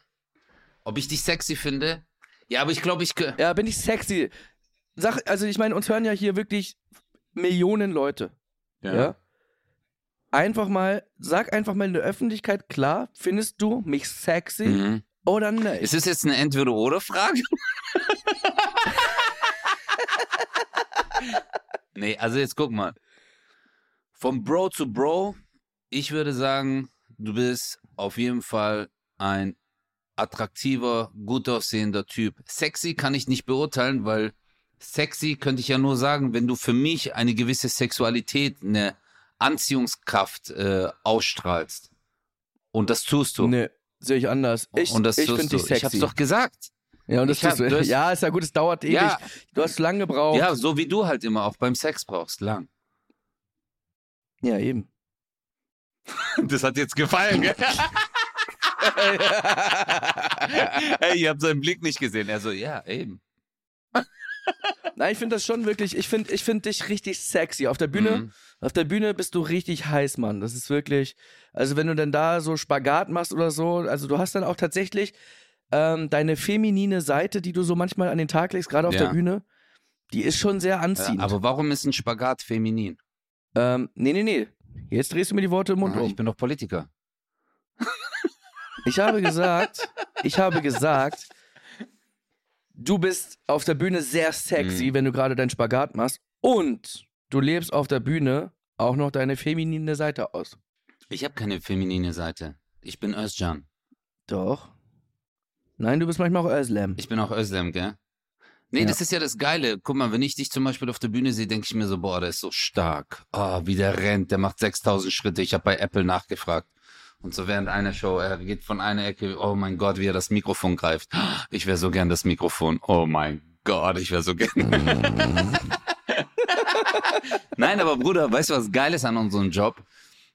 Ob ich dich sexy finde? Ja, aber ich glaube, ich. Ja, bin ich sexy? Sag, also ich meine, uns hören ja hier wirklich Millionen Leute. Ja. Einfach mal, sag einfach mal in der Öffentlichkeit klar, findest du mich sexy Mhm. oder nicht? Ist es jetzt eine Entweder-Oder-Frage? nee, also jetzt guck mal. Vom Bro zu Bro, ich würde sagen, du bist auf jeden Fall ein attraktiver, gut aussehender Typ. Sexy kann ich nicht beurteilen, weil sexy könnte ich ja nur sagen, wenn du für mich eine gewisse Sexualität, eine Anziehungskraft äh, ausstrahlst. Und das tust du. Nee, sehe ich anders. Ich, und das ich finde du. dich sexy. Ich hab's doch gesagt. ja, und das hab- tust du. ja, ist ja gut, es dauert ewig. Ja. Du hast lange gebraucht. Ja, so wie du halt immer auch beim Sex brauchst, lang. ja eben. Das hat jetzt gefallen, gell? Ey, ihr habt seinen Blick nicht gesehen. Er so, ja, eben. Nein, ich finde das schon wirklich, ich finde ich find dich richtig sexy. Auf der Bühne, Mhm. auf der Bühne bist du richtig heiß, Mann. Das ist wirklich, also wenn du dann da so Spagat machst oder so, also du hast dann auch tatsächlich ähm, deine feminine Seite, die du so manchmal an den Tag legst, gerade auf Ja. der Bühne, die ist schon sehr Ja, anziehend. aber warum ist ein Spagat feminin? ähm, nee, nee, nee. Jetzt drehst du mir die Worte im Mund Ah, um. Ich bin doch Politiker. Ich habe gesagt, ich habe gesagt, du bist auf der Bühne sehr sexy, Mhm. wenn du gerade deinen Spagat machst. Und du lebst auf der Bühne auch noch deine feminine Seite aus. Ich habe keine feminine Seite. Ich bin Özcan. Doch. Nein, du bist manchmal auch Özlem. Ich bin auch Özlem, gell? Nee, Ja. das ist ja das Geile. Guck mal, wenn ich dich zum Beispiel auf der Bühne sehe, denke ich mir so, boah, der ist so stark. Ah, wie der rennt, der macht 6000 Schritte. Ich habe bei Apple nachgefragt. Und so während einer Show, er geht von einer Ecke, oh mein Gott, wie er das Mikrofon greift. Ich wäre so gern das Mikrofon. Oh mein Gott, ich wäre so gern. Nein, aber Bruder, weißt du, was geil ist an unserem Job?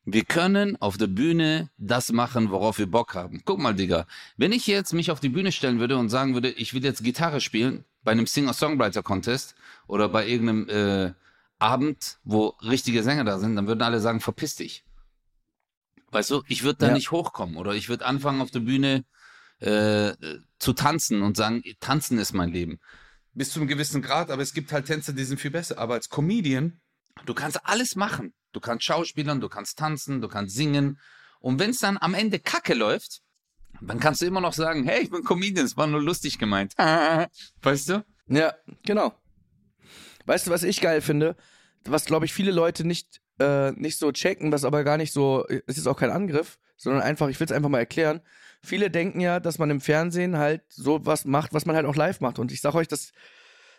Wir können auf der Bühne das machen, worauf wir Bock haben. Guck mal, Digga, wenn ich jetzt mich auf die Bühne stellen würde und sagen würde, ich will jetzt Gitarre spielen bei einem Singer-Songwriter-Contest oder bei irgendeinem äh, Abend, wo richtige Sänger da sind, dann würden alle sagen, verpiss dich. Weißt du, ich würde da Ja. nicht hochkommen oder ich würde anfangen auf der Bühne äh, zu tanzen und sagen, tanzen ist mein Leben. Bis zu einem gewissen Grad, aber es gibt halt Tänze, die sind viel besser. Aber als Comedian, du kannst alles machen. Du kannst schauspielern, du kannst tanzen, du kannst singen. Und wenn es dann am Ende Kacke läuft, dann kannst du immer noch sagen, hey, ich bin Comedian, es war nur lustig gemeint. Weißt du? Ja, genau. Weißt du, was ich geil finde? Was, glaube ich, viele Leute nicht, äh, nicht so checken, was aber gar nicht so, es ist auch kein Angriff, sondern einfach, ich will es einfach mal erklären. Viele denken ja, dass man im Fernsehen halt so was macht, was man halt auch live macht. Und ich sage euch, das,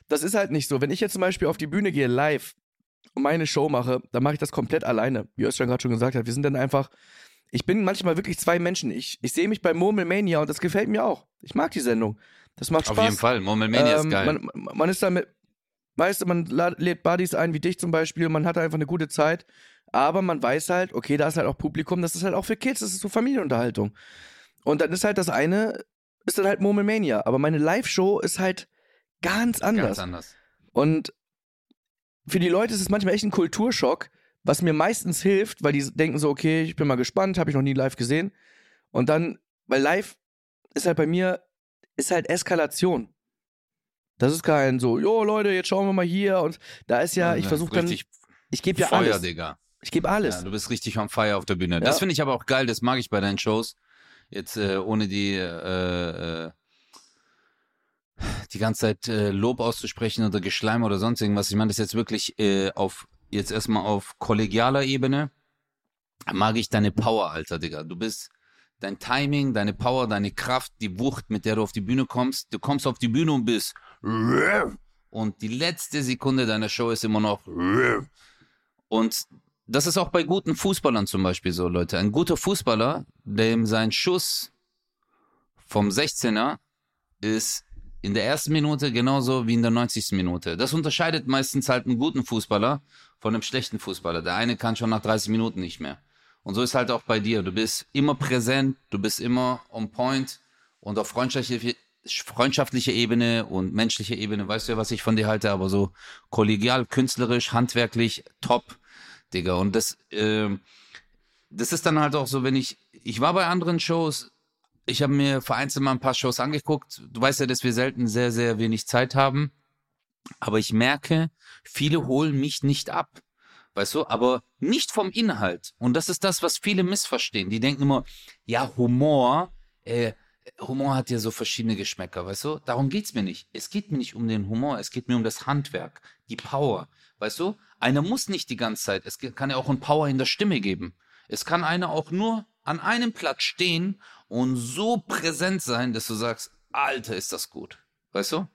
das ist halt nicht so. Wenn ich jetzt zum Beispiel auf die Bühne gehe live und meine Show mache, dann mache ich das komplett alleine. Wie Özcan gerade schon gesagt hat, wir sind dann einfach, ich bin manchmal wirklich zwei Menschen. Ich, ich sehe mich bei Murmelmania und das gefällt mir auch. Ich mag die Sendung. Das macht Spaß. Auf jeden Fall. Murmelmania ist Ähm, geil. Man, man ist damit, weißt du, man lädt Buddies ein wie dich zum Beispiel, man hat einfach eine gute Zeit, aber man weiß halt, okay, da ist halt auch Publikum, das ist halt auch für Kids, das ist so Familienunterhaltung. Und dann ist halt das eine, ist dann halt Murmelmania, aber meine Live-Show ist halt ganz anders. Ganz anders. Und für die Leute ist es manchmal echt ein Kulturschock, was mir meistens hilft, weil die denken so, okay, ich bin mal gespannt, habe ich noch nie live gesehen. Und dann, weil live ist halt bei mir, ist halt Eskalation. Das ist kein so, jo Leute, jetzt schauen wir mal hier und da ist ja, ich versuche dann, ich gebe ja Feuer, alles. Digga. Ich gebe alles. Ja, du bist richtig on fire auf der Bühne. Das Ja. finde ich aber auch geil, das mag ich bei deinen Shows. Jetzt äh, ohne die äh, äh, die ganze Zeit äh, Lob auszusprechen oder Geschleim oder sonst irgendwas. Ich meine das jetzt wirklich äh, auf jetzt erstmal auf kollegialer Ebene. Mag ich deine Power, Alter, Digga. Du bist dein Timing, deine Power, deine Kraft, die Wucht, mit der du auf die Bühne kommst. Du kommst auf die Bühne und bist und die letzte Sekunde deiner Show ist immer noch und das ist auch bei guten Fußballern zum Beispiel so, Leute. Ein guter Fußballer, dem sein Schuss vom 16er ist in der ersten Minute genauso wie in der 90. Minute. Das unterscheidet meistens halt einen guten Fußballer von einem schlechten Fußballer. Der eine kann schon nach 30 Minuten nicht mehr. Und so ist halt auch bei dir. Du bist immer präsent, du bist immer on point und auf freundschaftliche, freundschaftliche Ebene und menschliche Ebene, weißt du ja, was ich von dir halte, aber so kollegial, künstlerisch, handwerklich, top, Digga. Und das, äh, das ist dann halt auch so, wenn ich, ich war bei anderen Shows, ich habe mir vereinzelt mal ein paar Shows angeguckt. Du weißt ja, dass wir selten sehr, sehr wenig Zeit haben. Aber ich merke, viele holen mich nicht ab. Weißt du, aber nicht vom Inhalt. Und das ist das, was viele missverstehen. Die denken immer, ja, Humor, äh, Humor hat ja so verschiedene Geschmäcker, weißt du? Darum geht's mir nicht. Es geht mir nicht um den Humor, es geht mir um das Handwerk, die Power. Weißt du? Einer muss nicht die ganze Zeit, es kann ja auch ein Power in der Stimme geben. Es kann einer auch nur an einem Platz stehen und so präsent sein, dass du sagst, Alter, ist das gut. Weißt du?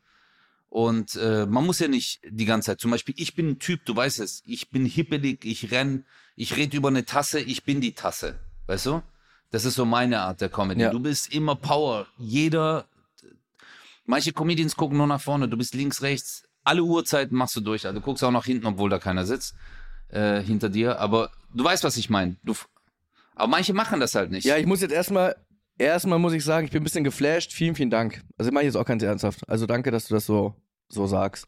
Und äh, man muss ja nicht die ganze Zeit, zum Beispiel, ich bin ein Typ, du weißt es, ich bin hippelig, ich renn, ich rede über eine Tasse, ich bin die Tasse. Weißt du? Das ist so meine Art der Comedy. Ja. Du bist immer Power. Jeder, manche Comedians gucken nur nach vorne, du bist links, rechts. Alle Uhrzeiten machst du durch. Also du guckst auch nach hinten, obwohl da keiner sitzt äh, hinter dir. Aber du weißt, was ich meine. Aber manche machen das halt nicht. Ja, ich muss jetzt erstmal Erstmal muss ich sagen, ich bin ein bisschen geflasht. Vielen, vielen Dank. Also ich mache jetzt auch ganz ernsthaft. Also danke, dass du das so, so sagst.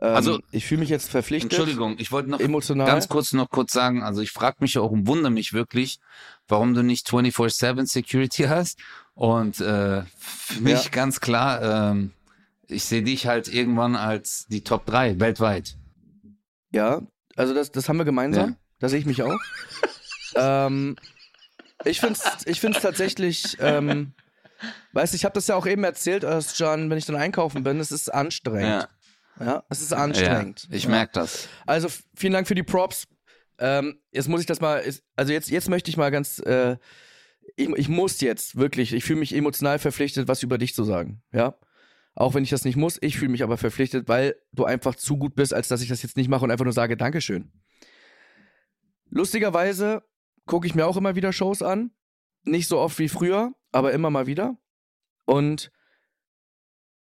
Ähm, also ich fühle mich jetzt verpflichtet. Entschuldigung, ich wollte noch emotional. ganz kurz noch kurz sagen, also ich frage mich auch und wundere mich wirklich, warum du nicht 24/7 Security hast. Und äh, für mich ja. ganz klar, ähm, ich sehe dich halt irgendwann als die Top 3 weltweit. Ja, also das, das haben wir gemeinsam. Ja. Da sehe ich mich auch. ähm, ich finde es ich find's tatsächlich, ähm, weißt du, ich habe das ja auch eben erzählt, John, wenn ich dann einkaufen bin, es ist anstrengend. Ja, ja es ist anstrengend. Ja, ich merke das. Also vielen Dank für die Props. Ähm, jetzt muss ich das mal, also jetzt, jetzt möchte ich mal ganz, äh, ich, ich muss jetzt wirklich, ich fühle mich emotional verpflichtet, was über dich zu sagen, ja. Auch wenn ich das nicht muss, ich fühle mich aber verpflichtet, weil du einfach zu gut bist, als dass ich das jetzt nicht mache und einfach nur sage, Dankeschön. Lustigerweise gucke ich mir auch immer wieder Shows an. Nicht so oft wie früher, aber immer mal wieder. Und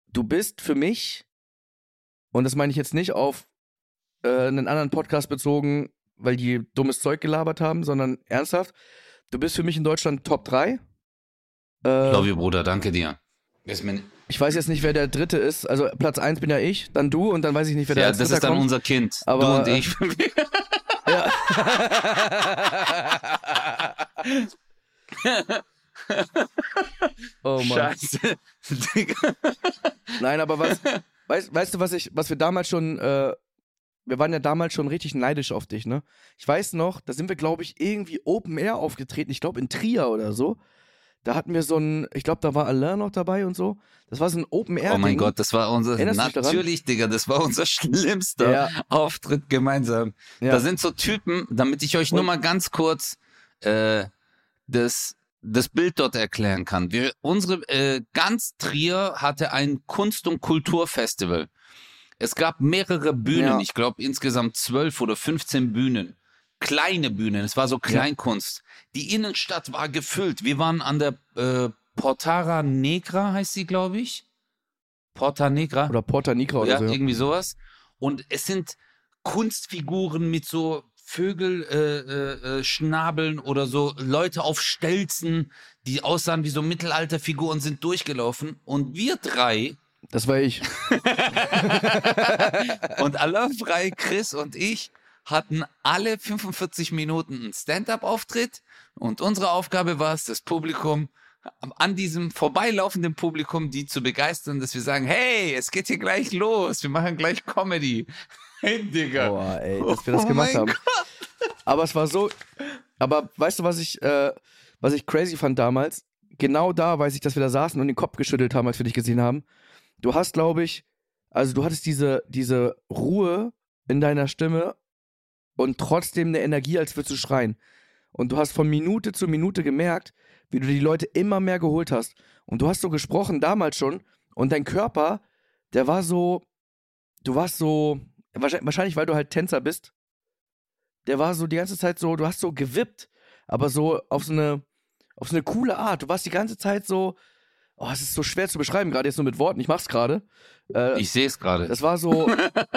du bist für mich, und das meine ich jetzt nicht auf äh, einen anderen Podcast bezogen, weil die dummes Zeug gelabert haben, sondern ernsthaft, du bist für mich in Deutschland Top 3. Äh, Love you, Bruder, danke dir. Ich weiß jetzt nicht, wer der dritte ist. Also Platz 1 bin ja ich, dann du und dann weiß ich nicht, wer der ja, als das ist dann kommt. unser Kind. Aber, du und ich. Ja. oh Mann. Scheiße. Nein, aber was, weißt, weißt du, was ich, was wir damals schon, äh, wir waren ja damals schon richtig neidisch auf dich, ne? Ich weiß noch, da sind wir, glaube ich, irgendwie Open Air aufgetreten, ich glaube in Trier oder so. Da hatten wir so ein, ich glaube, da war Alain noch dabei und so. Das war so ein Open Air. Oh mein Gott, das war unser, Erinnerst natürlich, Digga, das war unser schlimmster ja. Auftritt gemeinsam. Ja. Da sind so Typen, damit ich euch und? nur mal ganz kurz äh, das, das Bild dort erklären kann. Wir, unsere, äh, ganz Trier hatte ein Kunst- und Kulturfestival. Es gab mehrere Bühnen, ja. ich glaube insgesamt zwölf oder 15 Bühnen kleine Bühnen, es war so Kleinkunst. Die Innenstadt war gefüllt. Wir waren an der äh, Portara Negra, heißt sie, glaube ich. Porta Negra. Oder Porta Negra oder ja, so. irgendwie sowas. Und es sind Kunstfiguren mit so Vögelschnabeln äh, äh, äh oder so Leute auf Stelzen, die aussahen wie so Mittelalterfiguren, sind durchgelaufen. Und wir drei. Das war ich. und Alain Chris und ich hatten alle 45 Minuten einen Stand-up-Auftritt und unsere Aufgabe war es, das Publikum an diesem vorbeilaufenden Publikum, die zu begeistern, dass wir sagen, hey, es geht hier gleich los, wir machen gleich Comedy. Hey, Digga. Boah, ey, dass wir das oh gemacht haben. Gott. Aber es war so, aber weißt du, was ich, äh, was ich crazy fand damals? Genau da weiß ich, dass wir da saßen und den Kopf geschüttelt haben, als wir dich gesehen haben. Du hast, glaube ich, also du hattest diese, diese Ruhe in deiner Stimme und trotzdem eine Energie, als würdest du schreien. Und du hast von Minute zu Minute gemerkt, wie du die Leute immer mehr geholt hast. Und du hast so gesprochen damals schon und dein Körper, der war so, du warst so, wahrscheinlich weil du halt Tänzer bist, der war so die ganze Zeit so, du hast so gewippt, aber so auf so eine, auf so eine coole Art. Du warst die ganze Zeit so, oh, es ist so schwer zu beschreiben, gerade jetzt nur mit Worten, ich mach's gerade. Äh, ich sehe es gerade. Das war so,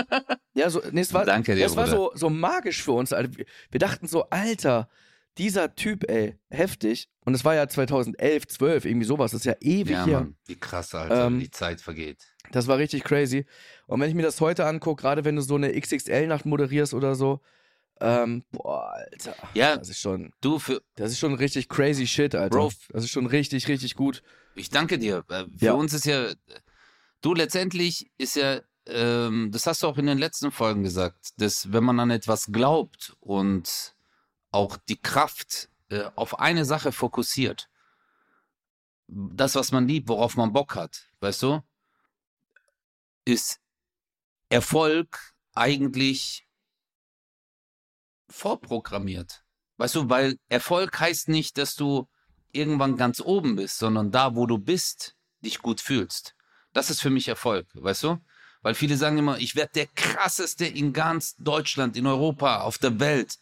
ja, so, nee, es war, Danke dir, das war so, so magisch für uns. Alter. Wir dachten so, Alter, dieser Typ, ey, heftig. Und es war ja 2011, 12, irgendwie sowas. Das ist ja ewig Ja, her. Mann, wie krass, Alter, Ähm, die Zeit vergeht. Das war richtig crazy. Und wenn ich mir das heute angucke, gerade wenn du so eine XXL-Nacht moderierst oder so, ähm, boah, Alter. Ja, Das ist schon, du, für, das ist schon richtig crazy shit, Alter. Bro. Das ist schon richtig, richtig gut. ich danke dir. Für Ja. uns ist ja, du, letztendlich ist ja, ähm, das hast du auch in den letzten Folgen gesagt, dass wenn man an etwas glaubt und auch die Kraft äh, auf eine Sache fokussiert, das, was man liebt, worauf man Bock hat, weißt du, ist Erfolg eigentlich vorprogrammiert. Weißt du, weil Erfolg heißt nicht, dass du irgendwann ganz oben bist, sondern da, wo du bist, dich gut fühlst. Das ist für mich Erfolg, weißt du? Weil viele sagen immer, ich werde der krasseste in ganz Deutschland, in Europa, auf der Welt.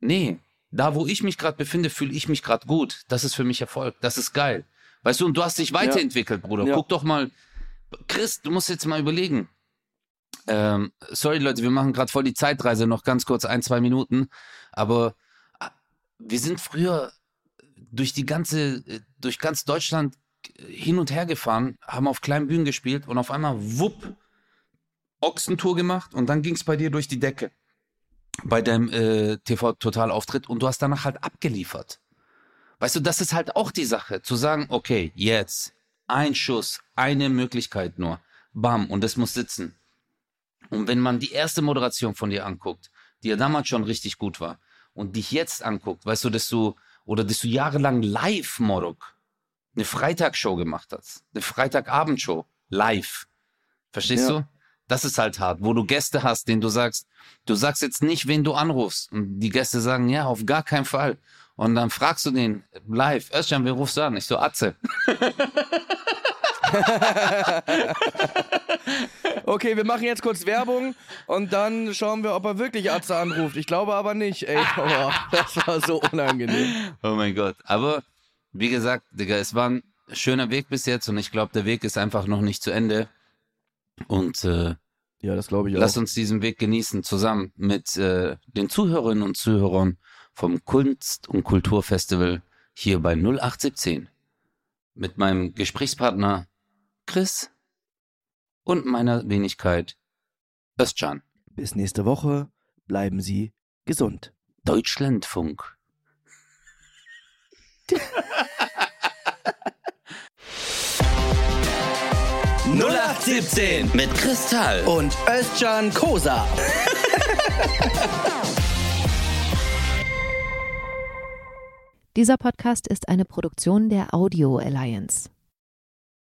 Nee, da, wo ich mich gerade befinde, fühle ich mich gerade gut. Das ist für mich Erfolg. Das ist geil. Weißt du, und du hast dich weiterentwickelt, Bruder. Ja. Guck doch mal, Chris, du musst jetzt mal überlegen. Ähm, sorry, Leute, wir machen gerade voll die Zeitreise, noch ganz kurz ein, zwei Minuten. Aber äh, wir sind früher durch die ganze, äh, durch ganz Deutschland hin und her gefahren, haben auf kleinen Bühnen gespielt und auf einmal, wupp, Ochsentour gemacht und dann ging es bei dir durch die Decke bei deinem äh, TV-Total-Auftritt und du hast danach halt abgeliefert. Weißt du, das ist halt auch die Sache, zu sagen, okay, jetzt ein Schuss, eine Möglichkeit nur, bam, und das muss sitzen. Und wenn man die erste Moderation von dir anguckt, die ja damals schon richtig gut war, und dich jetzt anguckt, weißt du, dass du, oder dass du jahrelang live, Morok, eine Freitagsshow gemacht hast, eine Freitagabendshow, live. Verstehst Ja. du? Das ist halt hart, wo du Gäste hast, denen du sagst, du sagst jetzt nicht, wen du anrufst. Und die Gäste sagen, ja, auf gar keinen Fall. Und dann fragst du den live, Özcan, wer rufst du an? Ich so, Atze. Okay, wir machen jetzt kurz Werbung und dann schauen wir, ob er wirklich Atze anruft. Ich glaube aber nicht, ey. Boah, das war so unangenehm. Oh mein Gott. Aber wie gesagt, Digga, es war ein schöner Weg bis jetzt und ich glaube, der Weg ist einfach noch nicht zu Ende. Und äh, Ja, das glaube ich auch. lass uns diesen Weg genießen, zusammen mit äh, den Zuhörerinnen und Zuhörern vom Kunst- und Kulturfestival hier bei 0817. Mit meinem Gesprächspartner Chris und meiner Wenigkeit Özcan. Bis nächste Woche. Bleiben Sie gesund. Deutschlandfunk. mit Kristall. Und Özcan Kosa. Dieser Podcast ist eine Produktion der Audio Alliance.